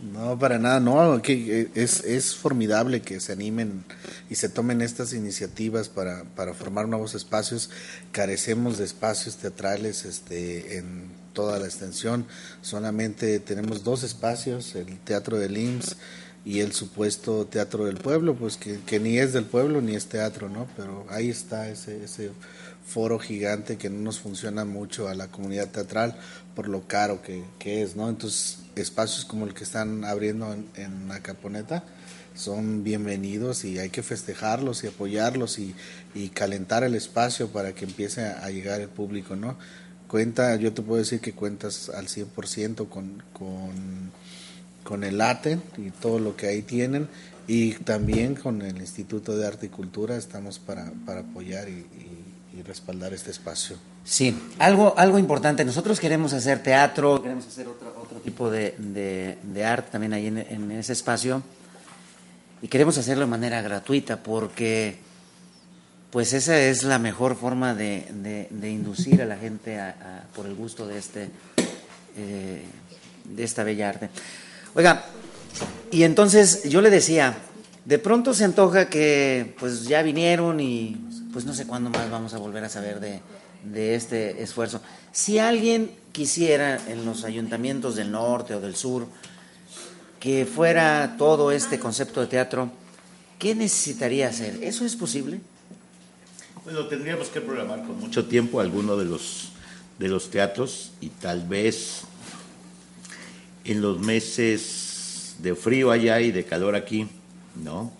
No, para nada, no, que eh, es, es formidable que se animen y se tomen estas iniciativas para, para formar nuevos espacios. Carecemos de espacios teatrales este, en toda la extensión, solamente tenemos dos espacios, el Teatro del IMSS y el supuesto teatro del pueblo, pues que, que, ni es del pueblo ni es teatro, ¿no? Pero ahí está ese, ese foro gigante que no nos funciona mucho a la comunidad teatral por lo caro que, que es, ¿no? Entonces, espacios como el que están abriendo en, en Acaponeta son bienvenidos y hay que festejarlos y apoyarlos y, y calentar el espacio para que empiece a llegar el público, ¿no? Cuenta, yo te puedo decir que cuentas al 100% con, con con el ATEN y todo lo que ahí tienen y también con el Instituto de Arte y Cultura estamos para, para apoyar y respaldar este espacio. Sí, algo, algo importante. Nosotros queremos hacer teatro, queremos hacer otro, otro tipo de, de, arte también ahí en, ese espacio y queremos hacerlo de manera gratuita porque pues esa es la mejor forma de, de, inducir a la gente a, por el gusto de este eh, de esta bella arte. Oiga, y entonces yo le decía, de pronto se antoja que pues ya vinieron y pues no sé cuándo más vamos a volver a saber de, de este esfuerzo. Si alguien quisiera en los ayuntamientos del norte o del sur que fuera todo este concepto de teatro, ¿qué necesitaría hacer? ¿Eso es posible? Bueno, tendríamos que programar con mucho tiempo alguno de los, de los teatros y tal vez en los meses de frío allá y de calor aquí, ¿no?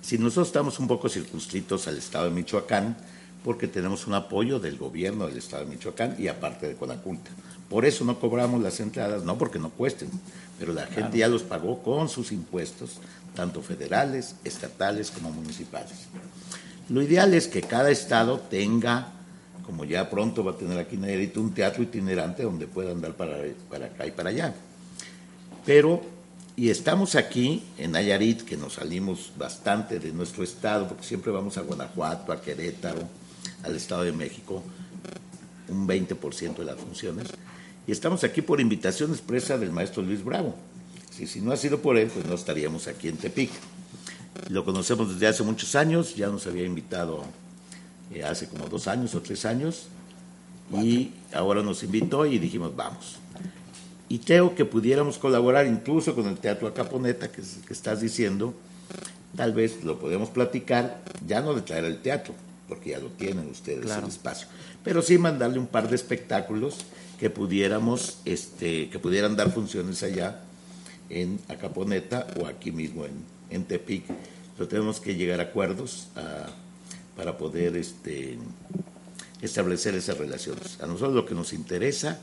Si nosotros estamos un poco circunscritos al estado de Michoacán, porque tenemos un apoyo del gobierno del estado de Michoacán y aparte de Conaculta. Por eso no cobramos las entradas, no porque no cuesten, pero la gente ya los pagó con sus impuestos, tanto federales, estatales como municipales. Lo ideal es que cada estado tenga, como ya pronto va a tener aquí Nayarit, un teatro itinerante donde pueda andar para, para acá y para allá. Pero, y estamos aquí en Nayarit, que nos salimos bastante de nuestro estado, porque siempre vamos a Guanajuato, a Querétaro, al Estado de México, un 20% de las funciones. Y estamos aquí por invitación expresa del maestro Luis Bravo. Si, si no ha sido por él, pues no estaríamos aquí en Tepic. Lo conocemos desde hace muchos años, ya nos había invitado eh, hace como dos años o tres años, y ahora nos invitó y dijimos, vamos. Y creo que pudiéramos colaborar incluso con el Teatro Acaponeta, que, que estás diciendo, tal vez lo podemos platicar, ya no de traer el teatro, porque ya lo tienen ustedes claro. el espacio, pero sí mandarle un par de espectáculos que pudiéramos, este, que pudieran dar funciones allá en Acaponeta o aquí mismo en, en Tepic. Pero tenemos que llegar a acuerdos a, para poder este, establecer esas relaciones. A nosotros lo que nos interesa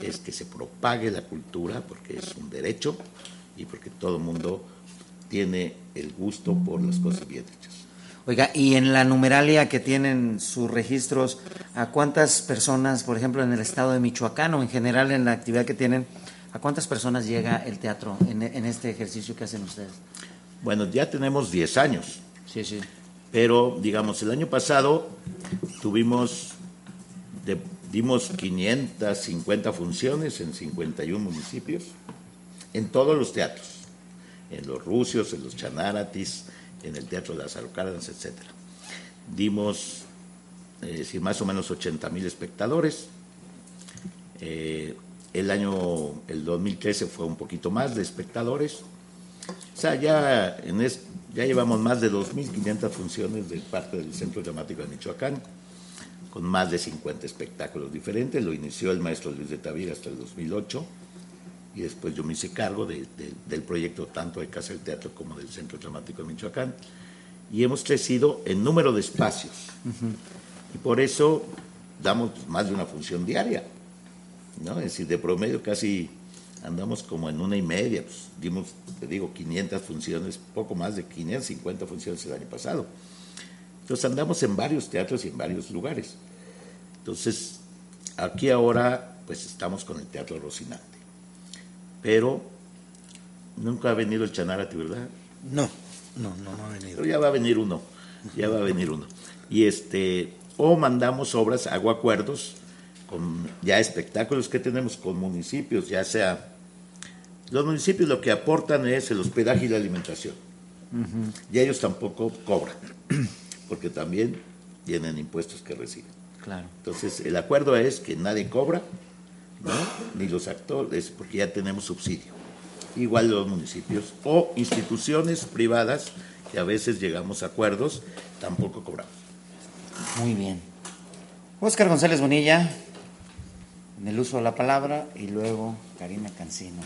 es que se propague la cultura, porque es un derecho y porque todo el mundo tiene el gusto por las cosas bien hechas. Oiga, y en la numeralia que tienen sus registros, ¿a cuántas personas, por ejemplo, en el estado de Michoacán o en general en la actividad que tienen, a cuántas personas llega el teatro en, en este ejercicio que hacen ustedes? Bueno, ya tenemos 10 años. Sí, sí. Pero, digamos, el año pasado tuvimos, de, dimos 550 funciones en 51 municipios, en todos los teatros, en los rusios, en los chanaratis, en el Teatro de las Cárdenas, etc. Dimos eh, más o menos 80 mil espectadores. Eh, el año, el 2013 fue un poquito más de espectadores. O sea, ya, en es, ya llevamos más de 2.500 funciones de parte del Centro Dramático de Michoacán, con más de 50 espectáculos diferentes. Lo inició el maestro Luis de Tavira hasta el 2008 y después yo me hice cargo de, de, del proyecto tanto de Casa del Teatro como del Centro Dramático de Michoacán y hemos crecido en número de espacios uh -huh. y por eso damos más de una función diaria, ¿no? Es decir, de promedio casi andamos como en una y media, pues dimos, te digo, 500 funciones, poco más de 550 funciones el año pasado. Entonces andamos en varios teatros y en varios lugares. Entonces, aquí ahora, pues estamos con el Teatro Rocinante pero nunca ha venido el Chanarati, ¿verdad? No, no, no, no ha venido. Pero ya va a venir uno, ya va a venir uno. Y este, o mandamos obras, hago acuerdos con ya espectáculos que tenemos con municipios, ya sea, los municipios lo que aportan es el hospedaje y la alimentación. Uh -huh. Y ellos tampoco cobran, porque también tienen impuestos que reciben. Claro. Entonces, el acuerdo es que nadie cobra, ¿no? ni los actores, porque ya tenemos subsidio. Igual los municipios o instituciones privadas, que a veces llegamos a acuerdos, tampoco cobramos. Muy bien. Oscar González Bonilla, en el uso de la palabra, y luego Karina Cancino.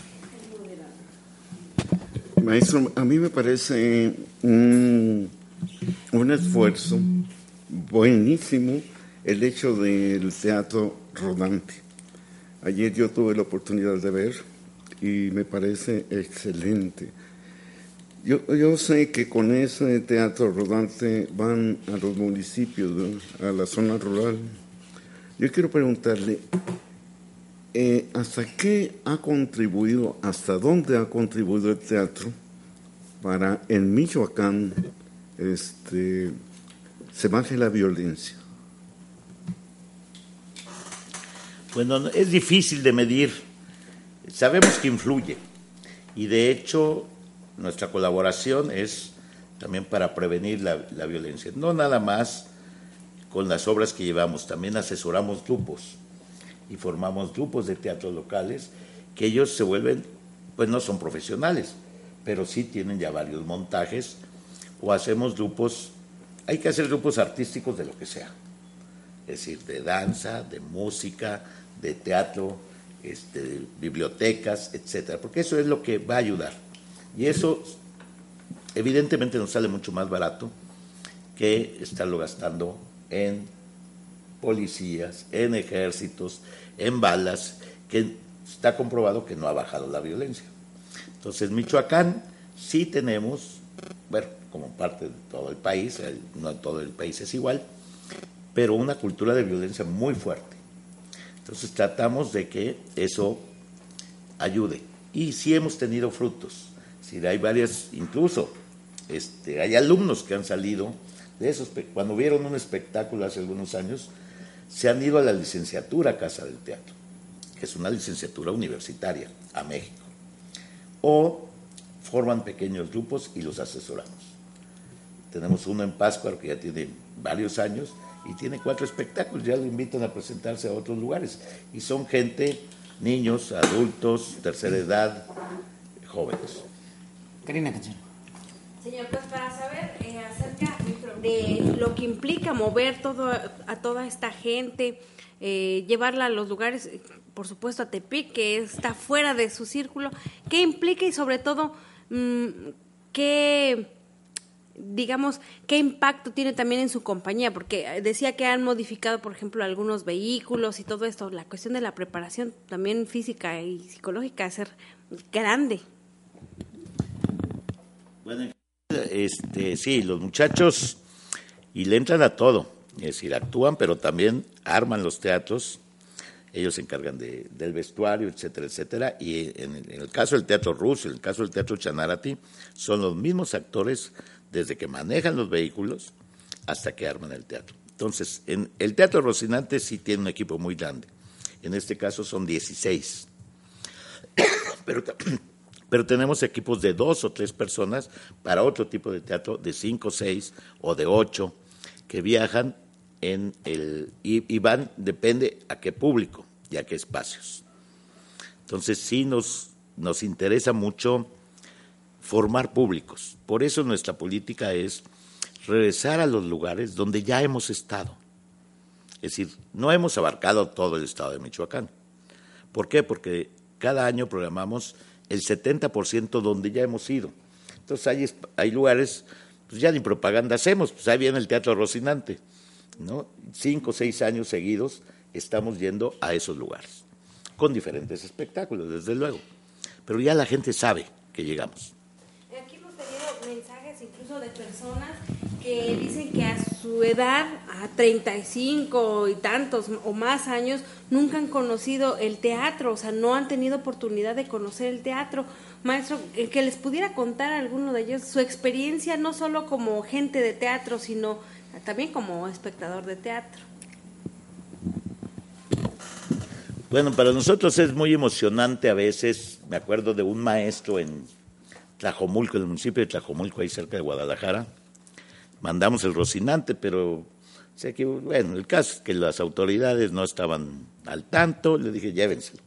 Maestro, a mí me parece un, un esfuerzo buenísimo el hecho del teatro rodante. Ayer yo tuve la oportunidad de ver y me parece excelente. Yo, yo sé que con ese teatro rodante van a los municipios, a la zona rural. Yo quiero preguntarle, eh, ¿hasta qué ha contribuido, hasta dónde ha contribuido el teatro para en Michoacán este, se baje la violencia? Bueno, es difícil de medir. Sabemos que influye. Y de hecho, nuestra colaboración es también para prevenir la, la violencia. No nada más con las obras que llevamos, también asesoramos grupos y formamos grupos de teatro locales que ellos se vuelven, pues no son profesionales, pero sí tienen ya varios montajes o hacemos grupos, hay que hacer grupos artísticos de lo que sea, es decir, de danza, de música, de teatro, este, bibliotecas, etcétera, porque eso es lo que va a ayudar. Y eso evidentemente nos sale mucho más barato que estarlo gastando en policías, en ejércitos, en balas, que está comprobado que no ha bajado la violencia. Entonces, Michoacán sí tenemos, bueno, como parte de todo el país, no todo el país es igual, pero una cultura de violencia muy fuerte. Entonces tratamos de que eso ayude. Y sí hemos tenido frutos. Si hay varias, incluso este, hay alumnos que han salido de esos, cuando vieron un espectáculo hace algunos años, se han ido a la licenciatura Casa del Teatro, que es una licenciatura universitaria, a México. O forman pequeños grupos y los asesoramos. Tenemos uno en Pascua que ya tiene varios años y tiene cuatro espectáculos, ya lo invitan a presentarse a otros lugares. Y son gente, niños, adultos, tercera edad, jóvenes. Karina Canción. Señor, pues para saber eh, acerca de lo que implica mover todo a toda esta gente, eh, llevarla a los lugares, por supuesto a Tepic, que está fuera de su círculo, ¿qué implica y sobre todo mm, qué digamos, qué impacto tiene también en su compañía, porque decía que han modificado, por ejemplo, algunos vehículos y todo esto, la cuestión de la preparación también física y psicológica, ser grande. Bueno, este, sí, los muchachos y le entran a todo, es decir, actúan, pero también arman los teatros, ellos se encargan de, del vestuario, etcétera, etcétera, y en en el, caso del teatro ruso, en el caso del teatro Chanarati, son los mismos actores desde que manejan los vehículos hasta que arman el teatro. Entonces, en el teatro Rocinante sí tiene un equipo muy grande, en este caso son 16, pero tenemos equipos de dos o tres personas para otro tipo de teatro, de cinco, seis o de ocho, que viajan en el, y, y, van, depende a qué público y a qué espacios. Entonces sí nos, nos interesa mucho formar públicos. Por eso nuestra política es regresar a los lugares donde ya hemos estado. Es decir, no hemos abarcado todo el estado de Michoacán. ¿Por qué? Porque cada año programamos el 70% donde ya hemos ido. Entonces hay, hay lugares, pues ya ni propaganda hacemos, pues ahí viene el Teatro Rocinante, ¿no? Cinco o seis años seguidos estamos yendo a esos lugares, con diferentes espectáculos, desde luego. Pero ya la gente sabe que llegamos. Aquí hemos tenido mensajes de personas que dicen que a su edad, a 35 y tantos o más años, nunca han conocido el teatro, o sea, no han tenido oportunidad de conocer el teatro. Maestro, que les pudiera contar a alguno de ellos su experiencia, no solo como gente de teatro, sino también como espectador de teatro. Bueno, para nosotros es muy emocionante a veces, me acuerdo de un maestro en Tlajomulco, el municipio de Tlajomulco, ahí cerca de Guadalajara, mandamos el Rocinante, pero sé que, bueno, el caso es que las autoridades no estaban al tanto, le dije, llévenselo.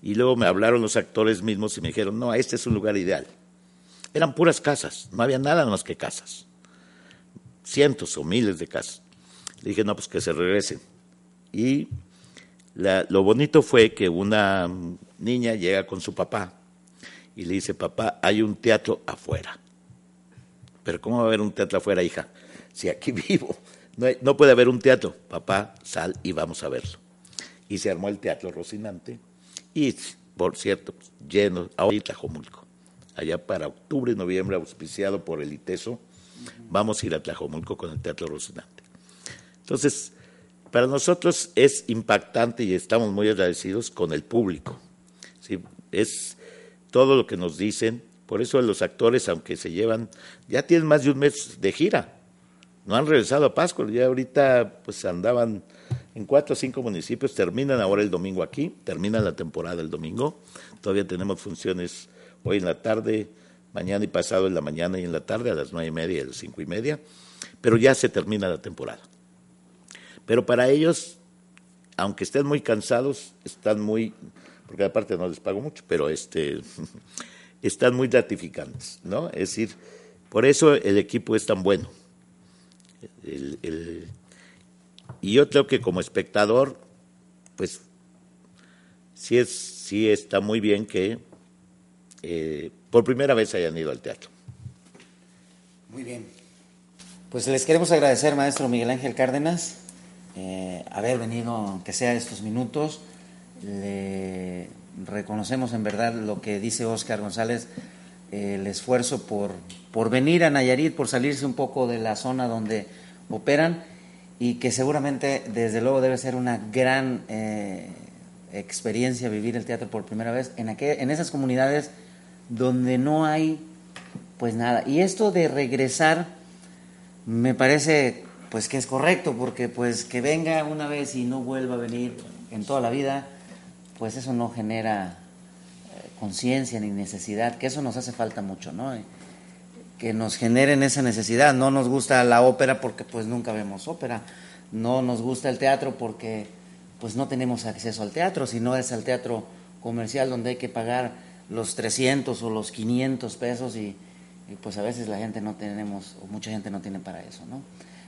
Y luego me hablaron los actores mismos y me dijeron, no, este es un lugar ideal. Eran puras casas, no había nada más que casas, cientos o miles de casas. Le dije, no, pues que se regresen. Y lo bonito fue que una niña llega con su papá y le dice, papá, hay un teatro afuera. Pero ¿cómo va a haber un teatro afuera, hija? Si aquí vivo, no, no puede haber un teatro. Papá, sal y vamos a verlo. Y se armó el teatro Rocinante y, por cierto, lleno, ahora Tlajomulco. allá para octubre, noviembre, auspiciado por el ITESO. Vamos a ir a Tlajomulco con el Teatro Rocinante. Entonces, para nosotros es impactante y estamos muy agradecidos con el público. ¿sí? Es todo lo que nos dicen. Por eso los actores, aunque se llevan, ya tienen más de un mes de gira. No han regresado a Pascua, ya ahorita pues andaban en cuatro o cinco municipios, terminan ahora el domingo aquí, termina la temporada el domingo. Todavía tenemos funciones hoy en la tarde, mañana y pasado en la mañana y en la tarde, a las nueve y media y a las cinco y media, pero ya se termina la temporada. Pero para ellos, aunque estén muy cansados, están muy, porque aparte no les pago mucho, pero este, están muy gratificantes, ¿no? Es decir, por eso el equipo es tan bueno. y yo creo que como espectador, pues sí, es, sí está muy bien que eh, por primera vez hayan ido al teatro. Muy bien. Pues les queremos agradecer, maestro Miguel Ángel Cárdenas, eh, haber venido, aunque sea estos minutos. Le reconocemos en verdad lo que dice Oscar González, el esfuerzo por, por venir a Nayarit, por salirse un poco de la zona donde operan y que seguramente, desde luego, debe ser una gran eh, experiencia vivir el teatro por primera vez en, en esas comunidades donde no hay pues nada. Y esto de regresar me parece pues que es correcto, porque pues que venga una vez y no vuelva a venir en toda la vida, pues eso no genera eh, conciencia ni necesidad, que eso nos hace falta mucho, ¿no? Eh, que nos generen esa necesidad. No nos gusta la ópera porque pues nunca vemos ópera, no nos gusta el teatro porque pues no tenemos acceso al teatro, sino es al teatro comercial donde hay que pagar los 300 o los 500 pesos y, pues a veces la gente no tenemos, o mucha gente no tiene para eso, ¿no?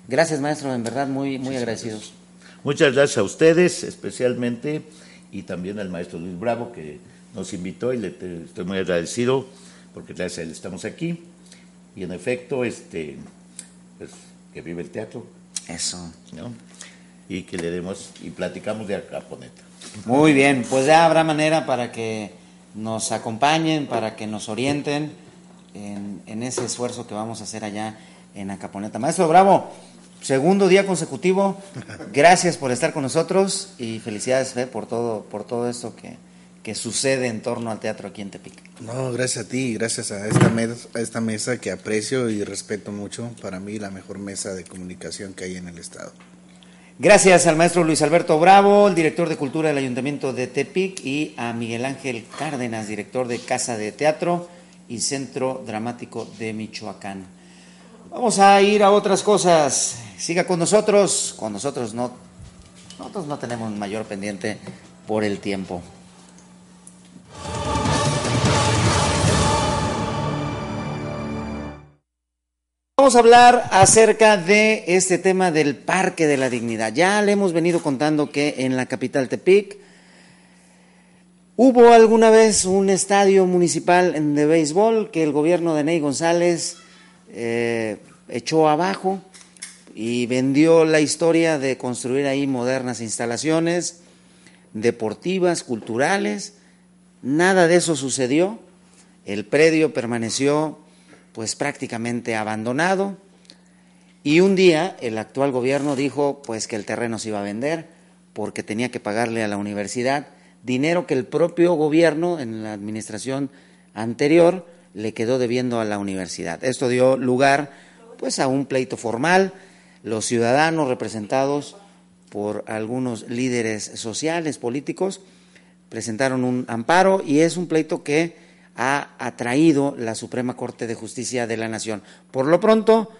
Gracias, maestro, en verdad muy, muy agradecidos. Muchas gracias a ustedes, especialmente, y también al maestro Luis Bravo, que nos invitó y le estoy muy agradecido, porque gracias a él estamos aquí. Y en efecto, este, pues, que vive el teatro. Eso. ¿no? Y que le demos, y platicamos de Acaponeta. Muy bien, pues ya habrá manera para que nos acompañen, para que nos orienten en, en ese esfuerzo que vamos a hacer allá en Acaponeta. Maestro Bravo, segundo día consecutivo, gracias por estar con nosotros y felicidades Fe, por todo, por todo esto que, que sucede en torno al teatro aquí en Tepic. No, gracias a ti, gracias a esta, mesa, a esta mesa que aprecio y respeto mucho, para mí la mejor mesa de comunicación que hay en el Estado. Gracias al maestro Luis Alberto Bravo, el director de Cultura del Ayuntamiento de Tepic, y a Miguel Ángel Cárdenas, director de Casa de Teatro y Centro Dramático de Michoacán. Vamos a ir a otras cosas. Siga con nosotros. Con nosotros no, nosotros no tenemos mayor pendiente por el tiempo. Vamos a hablar acerca de este tema del Parque de la Dignidad. Ya le hemos venido contando que en la capital Tepic hubo alguna vez un estadio municipal de béisbol que el gobierno de Ney González eh, echó abajo y vendió la historia de construir ahí modernas instalaciones deportivas, culturales. Nada de eso sucedió. El predio permaneció pues prácticamente abandonado. Y un día el actual gobierno dijo pues que el terreno se iba a vender porque tenía que pagarle a la universidad dinero que el propio gobierno en la administración anterior le quedó debiendo a la universidad. Esto dio lugar pues a un pleito formal. Los ciudadanos representados por algunos líderes sociales, políticos, presentaron un amparo y es un pleito que ha atraído la Suprema Corte de Justicia de la Nación. Por lo pronto,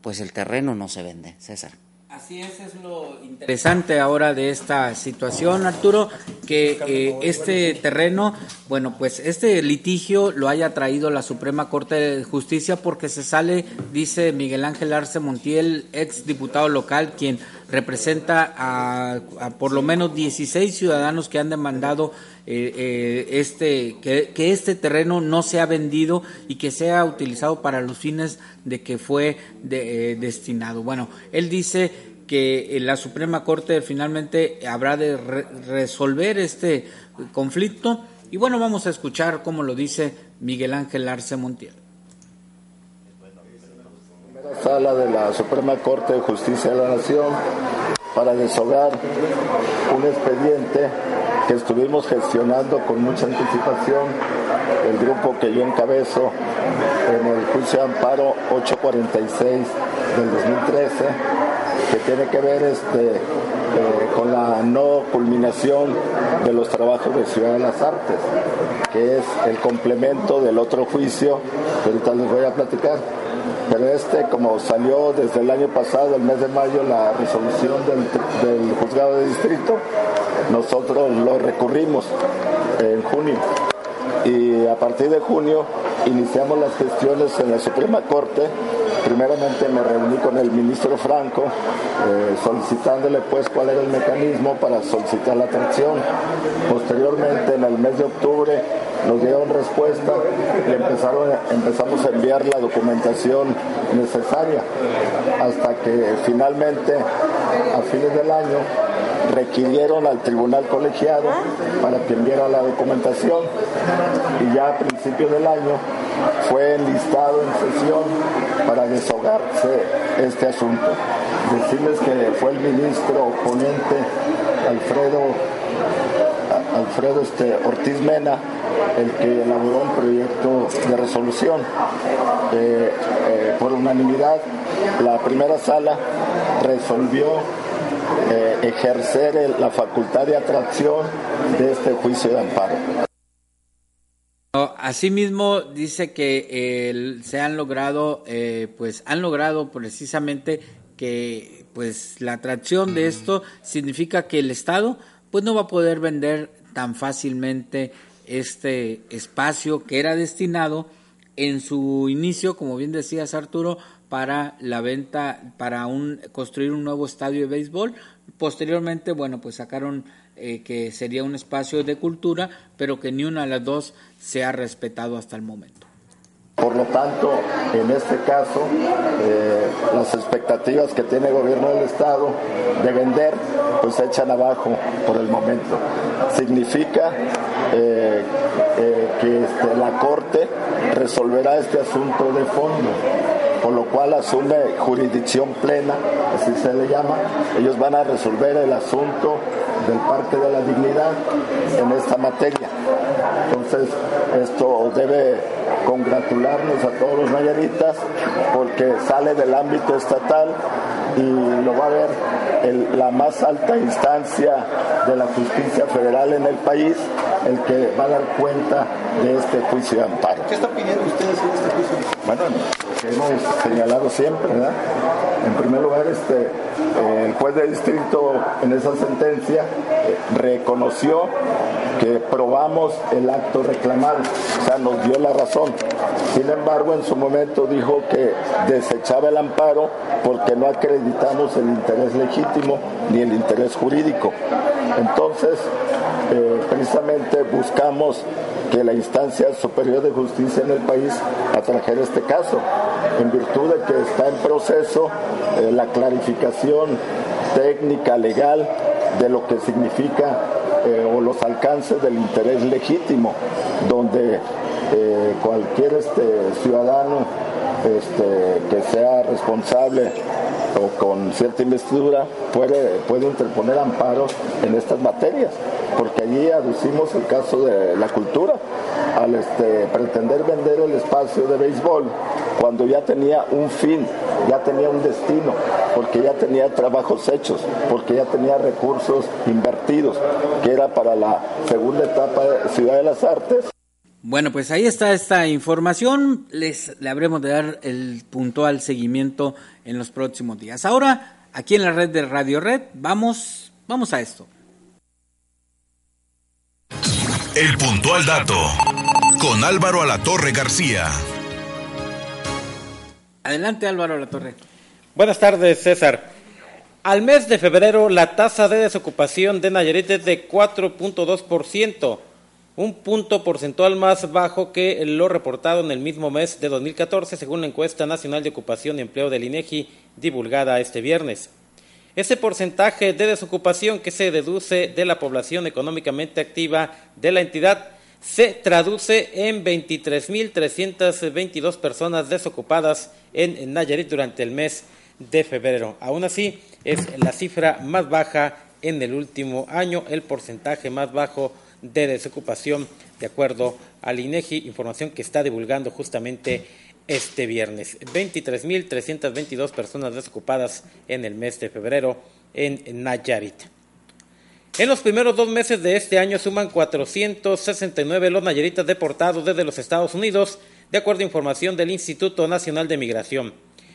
pues el terreno no se vende, César. Así es, es lo interesante ahora de esta situación, Arturo, que eh, este terreno, bueno, pues este litigio lo haya traído la Suprema Corte de Justicia porque se sale, dice Miguel Ángel Arce Montiel, ex diputado local, quien representa a, por lo menos 16 ciudadanos que han demandado eh, eh, este que, que, este terreno no sea vendido y que sea utilizado para los fines de que fue de, destinado. Bueno, él dice que la Suprema Corte finalmente habrá de resolver este conflicto. Y bueno, vamos a escuchar cómo lo dice Miguel Ángel Arce Montiel. Sala de la Suprema Corte de Justicia de la Nación para deshogar un expediente que estuvimos gestionando con mucha anticipación el grupo que yo encabezo en el juicio de amparo 846 del 2013 que tiene que ver este, eh, con la no culminación de los trabajos de Ciudad de las Artes, que es el complemento del otro juicio que ahorita les voy a platicar. Pero este, como salió desde el año pasado, el mes de mayo, la resolución del, del juzgado de distrito, nosotros lo recurrimos en junio. Y a partir de junio iniciamos las gestiones en la Suprema Corte primeramente me reuní con el ministro Franco eh, solicitándole pues cuál era el mecanismo para solicitar la atracción. Posteriormente en el mes de octubre nos dieron respuesta y empezaron, empezamos a enviar la documentación necesaria hasta que finalmente a fines del año requirieron al tribunal colegiado para que enviara la documentación y ya a principios del año fue enlistado en sesión para desahogarse este asunto. Decirles que fue el ministro ponente Alfredo, Alfredo este, Ortiz Mena el que elaboró un proyecto de resolución. Eh, eh, por unanimidad, la primera sala resolvió eh, ejercer la facultad de atracción de este juicio de amparo. Asimismo dice que se han logrado, eh, pues han logrado precisamente que, pues la atracción de esto significa que el Estado, pues no va a poder vender tan fácilmente este espacio que era destinado en su inicio, como bien decías Arturo, para la venta, para un, construir un nuevo estadio de béisbol. Posteriormente, bueno, pues sacaron eh, que sería un espacio de cultura, pero que ni una de las dos se ha respetado hasta el momento. Por lo tanto, en este caso, eh, las expectativas que tiene el gobierno del Estado de vender, pues se echan abajo por el momento. Significa eh, que este, la Corte resolverá este asunto de fondo por lo cual asume jurisdicción plena, así se le llama. Ellos van a resolver el asunto del Parque de la Dignidad en esta materia. Entonces, esto debe congratularnos a todos los nayaritas porque sale del ámbito estatal y lo va a ver la más alta instancia de la justicia federal en el país, el que va a dar cuenta de este juicio de amparo. ¿Qué están pidiendo ustedes en este juicio? Bueno, que hemos señalado siempre, ¿verdad? En primer lugar, este, eh, el juez de distrito en esa sentencia eh, reconoció que probamos el acto reclamado, o sea, nos dio la razón. Sin embargo, en su momento dijo que desechaba el amparo porque no acreditamos el interés legítimo ni el interés jurídico. Entonces, eh, precisamente buscamos que la instancia superior de justicia en el país atrajera este caso, en virtud de que está en proceso eh, la clarificación técnica, legal, de lo que significa o los alcances del interés legítimo, donde eh, cualquier este, ciudadano este, que sea responsable o con cierta investidura puede, puede interponer amparos en estas materias, porque allí aducimos el caso de la cultura, al este, pretender vender el espacio de béisbol cuando ya tenía un fin, ya tenía un destino, porque ya tenía trabajos hechos, porque ya tenía recursos invertidos, que era para la segunda etapa de Ciudad de las Artes. Bueno, pues ahí está esta información. Les le habremos de dar el puntual seguimiento en los próximos días. Ahora, aquí en la red de Radio Red, vamos, vamos a esto. El puntual dato con Álvaro Alatorre García. Adelante Álvaro Alatorre. Buenas tardes, César. Al mes de febrero, la tasa de desocupación de Nayarit es de 4.2%, un punto porcentual más bajo que lo reportado en el mismo mes de 2014, según la encuesta nacional de ocupación y empleo del INEGI divulgada este viernes. Ese porcentaje de desocupación que se deduce de la población económicamente activa de la entidad se traduce en 23.322 personas desocupadas en Nayarit durante el mes de febrero. Aún así, es la cifra más baja en el último año, el porcentaje más bajo de desocupación, de acuerdo al INEGI, información que está divulgando justamente este viernes. 23.322 personas desocupadas en el mes de febrero en Nayarit. En los primeros dos meses de este año suman 469 los nayaritas deportados desde los Estados Unidos, de acuerdo a información del Instituto Nacional de Migración.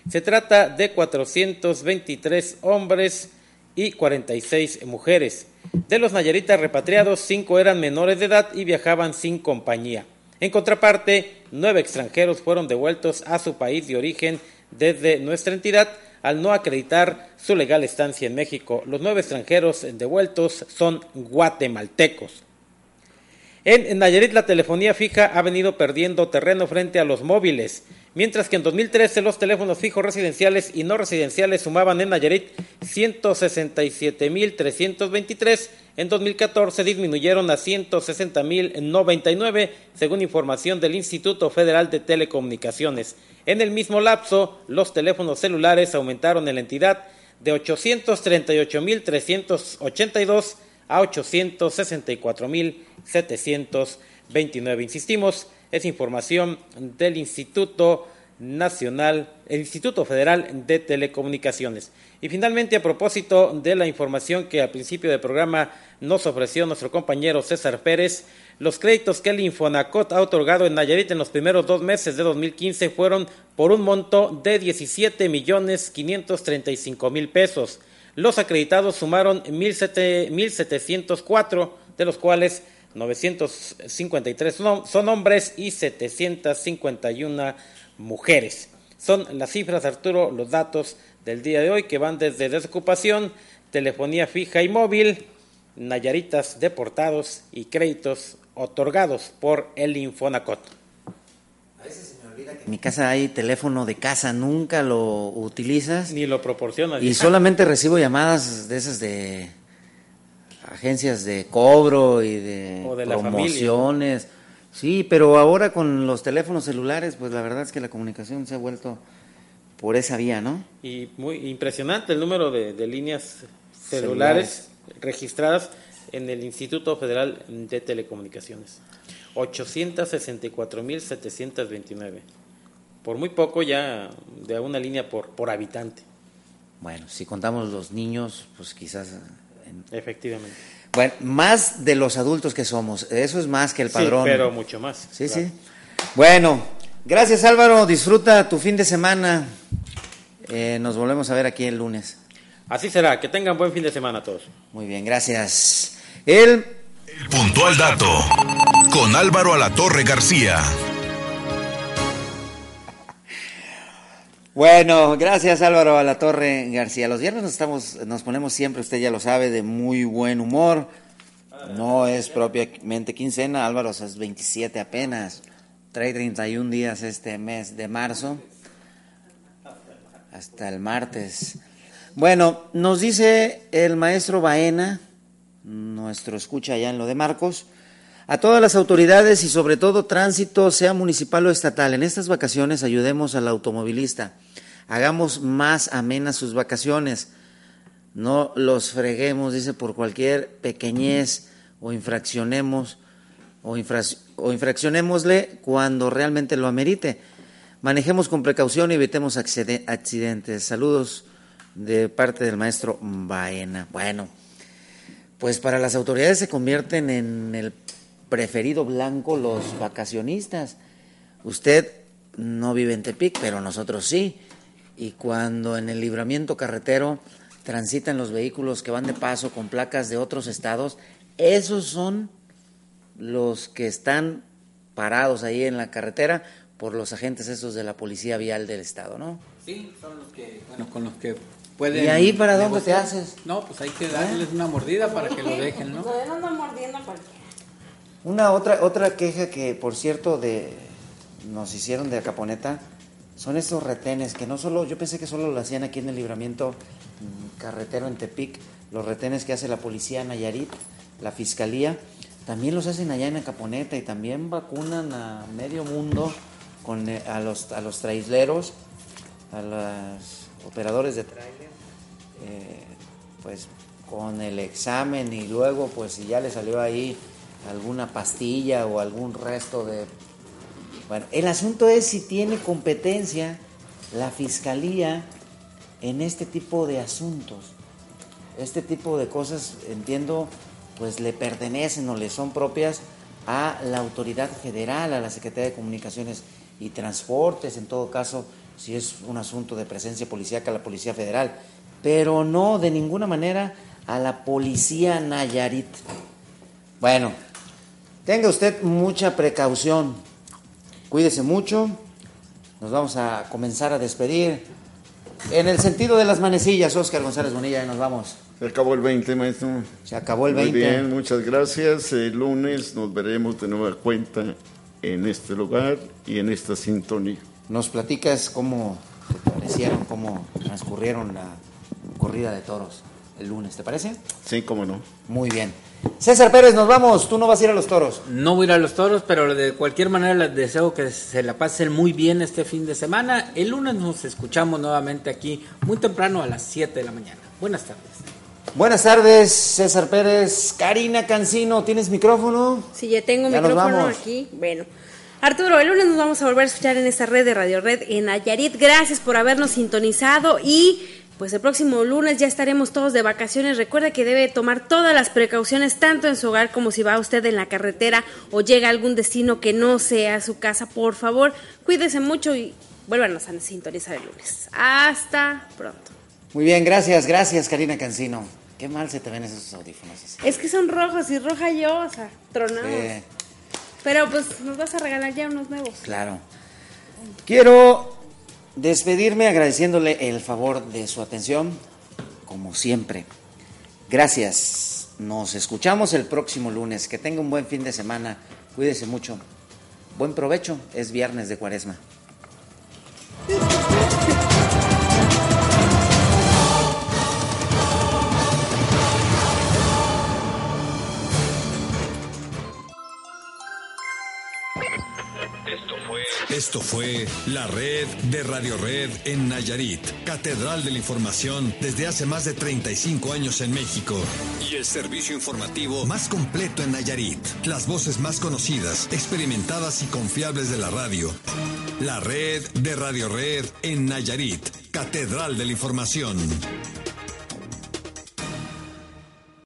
Se trata de 423 hombres y 46 mujeres. De los nayaritas repatriados, cinco eran menores de edad y viajaban sin compañía. En contraparte, nueve extranjeros fueron devueltos a su país de origen desde nuestra entidad al no acreditar su legal estancia en México. Los nueve extranjeros devueltos son guatemaltecos. En Nayarit la telefonía fija ha venido perdiendo terreno frente a los móviles, mientras que en 2013 los teléfonos fijos residenciales y no residenciales sumaban en Nayarit 167.323, en 2014 disminuyeron a 160.099, según información del Instituto Federal de Telecomunicaciones. En el mismo lapso, los teléfonos celulares aumentaron en la entidad de 838.382 a 864.729. Insistimos, es información del Instituto Nacional, el Instituto Federal de Telecomunicaciones. Y finalmente, a propósito de la información que al principio del programa nos ofreció nuestro compañero César Pérez, los créditos que el Infonacot ha otorgado en Nayarit en los primeros dos meses de 2015 fueron por un monto de 17 millones 535 mil pesos. Los acreditados sumaron 1.704, de los cuales 953 son hombres y 751 mujeres. Son las cifras, Arturo, los datos del día de hoy que van desde desocupación, telefonía fija y móvil, Nayaritas deportados y créditos otorgados por el Infonacot. A veces se me olvida que en mi casa hay teléfono de casa, nunca lo utilizas. Ni lo proporcionas. Y solamente recibo llamadas de esas de agencias de cobro y de, O de la promociones. Sí, pero ahora con los teléfonos celulares, pues la verdad es que la comunicación se ha vuelto por esa vía, ¿no? Y muy impresionante el número de, de líneas celulares, registradas en el Instituto Federal de Telecomunicaciones. 864.729. Por muy poco ya de una línea por, por habitante. Bueno, si contamos los niños, pues quizás... en- Efectivamente. Bueno, más de los adultos que somos, eso es más que el Sí, padrón. pero mucho más. Sí, claro. sí. Bueno, gracias Álvaro, disfruta tu fin de semana. Eh, nos volvemos a ver aquí el lunes. Así será, que tengan buen fin de semana todos. Muy bien, gracias. El Puntual dato. Con Álvaro Alatorre García. Bueno, gracias Álvaro a la Torre García. Los viernes nos estamos, nos ponemos siempre, usted ya lo sabe, de muy buen humor. No es propiamente quincena, Álvaro, o es 27 apenas. Trae 31 días este mes de marzo. Hasta el martes. Bueno, nos dice el maestro Baena, nuestro escucha allá en lo de Marcos, a todas las autoridades y sobre todo tránsito, sea municipal o estatal, en estas vacaciones ayudemos al automovilista, hagamos más amenas sus vacaciones, no los freguemos, dice, por cualquier pequeñez o infraccionemos o, infrac- o infraccionémosle cuando realmente lo amerite. Manejemos con precaución y evitemos accidentes. Saludos de parte del maestro Baena. Bueno, pues para las autoridades se convierten en el preferido blanco los vacacionistas. Usted no vive en Tepic, pero nosotros sí. Y cuando en el libramiento carretero transitan los vehículos que van de paso con placas de otros estados, esos son los que están parados ahí en la carretera por los agentes esos de la policía vial del estado, ¿no? Sí, son los que, bueno, con los que pueden... ¿Y ahí para dónde te haces? No, pues hay que darles una mordida para que lo dejen, ¿no? Mordiendo. Una otra otra queja que por cierto de nos hicieron de Acaponeta son estos retenes que no solo yo pensé que solo lo hacían aquí en el libramiento mm, carretero en Tepic, los retenes que hace la policía Nayarit, la fiscalía, también los hacen allá en Acaponeta y también vacunan a medio mundo con eh, a los a los traileros, a los operadores de trailer, eh, pues con el examen y luego pues si ya le salió ahí alguna pastilla o algún resto de bueno, el asunto es si tiene competencia la fiscalía en este tipo de asuntos. Este tipo de cosas, entiendo, pues le pertenecen o le son propias a la autoridad federal, a la Secretaría de Comunicaciones y Transportes, en todo caso, si es un asunto de presencia policíaca, la Policía Federal, pero no de ninguna manera a la Policía Nayarit. Bueno, tenga usted mucha precaución, cuídese mucho, nos vamos a comenzar a despedir. En el sentido de las manecillas, Oscar González Bonilla, ya nos vamos. Se acabó el 20, maestro. Se acabó el Muy 20. bien, muchas gracias. El lunes nos veremos de nueva cuenta en este lugar y en esta sintonía. Nos platicas cómo te parecieron, cómo transcurrieron la corrida de toros el lunes, ¿te parece? Sí, cómo no. Muy bien. César Pérez, nos vamos. Tú no vas a ir a los toros. No voy a ir a los toros, pero de cualquier manera les deseo que se la pasen muy bien este fin de semana. El lunes nos escuchamos nuevamente aquí muy temprano a las 7 de la mañana. Buenas tardes. Buenas tardes, César Pérez. Karina Cancino, ¿tienes micrófono? Sí, ya tengo Ya micrófono vamos. aquí. Bueno. Arturo, el lunes nos vamos a volver a escuchar en esta red de Radio Red en Nayarit. Gracias por habernos sintonizado y pues el próximo lunes ya estaremos todos de vacaciones. Recuerda que debe tomar todas las precauciones tanto en su hogar como si va usted en la carretera o llega a algún destino que no sea su casa. Por favor, cuídese mucho y vuélvanos a sintonizar el lunes. Hasta pronto. Muy bien, gracias, gracias, Karina Cancino. Qué mal se te ven esos audífonos. así. Es que son rojos y roja yo, o sea, tronados. Sí, Pero pues nos vas a regalar ya unos nuevos. claro. Quiero despedirme agradeciéndole el favor de su atención, como siempre. Gracias. Nos escuchamos el próximo lunes. Que tenga un buen fin de semana. Cuídese mucho. Buen provecho. Es viernes de cuaresma. Esto fue la red de Radio Red en Nayarit, Catedral de la Información desde hace más de 35 años en México. Y el servicio informativo más completo en Nayarit. Las voces más conocidas, experimentadas y confiables de la radio. La red de Radio Red en Nayarit, Catedral de la Información.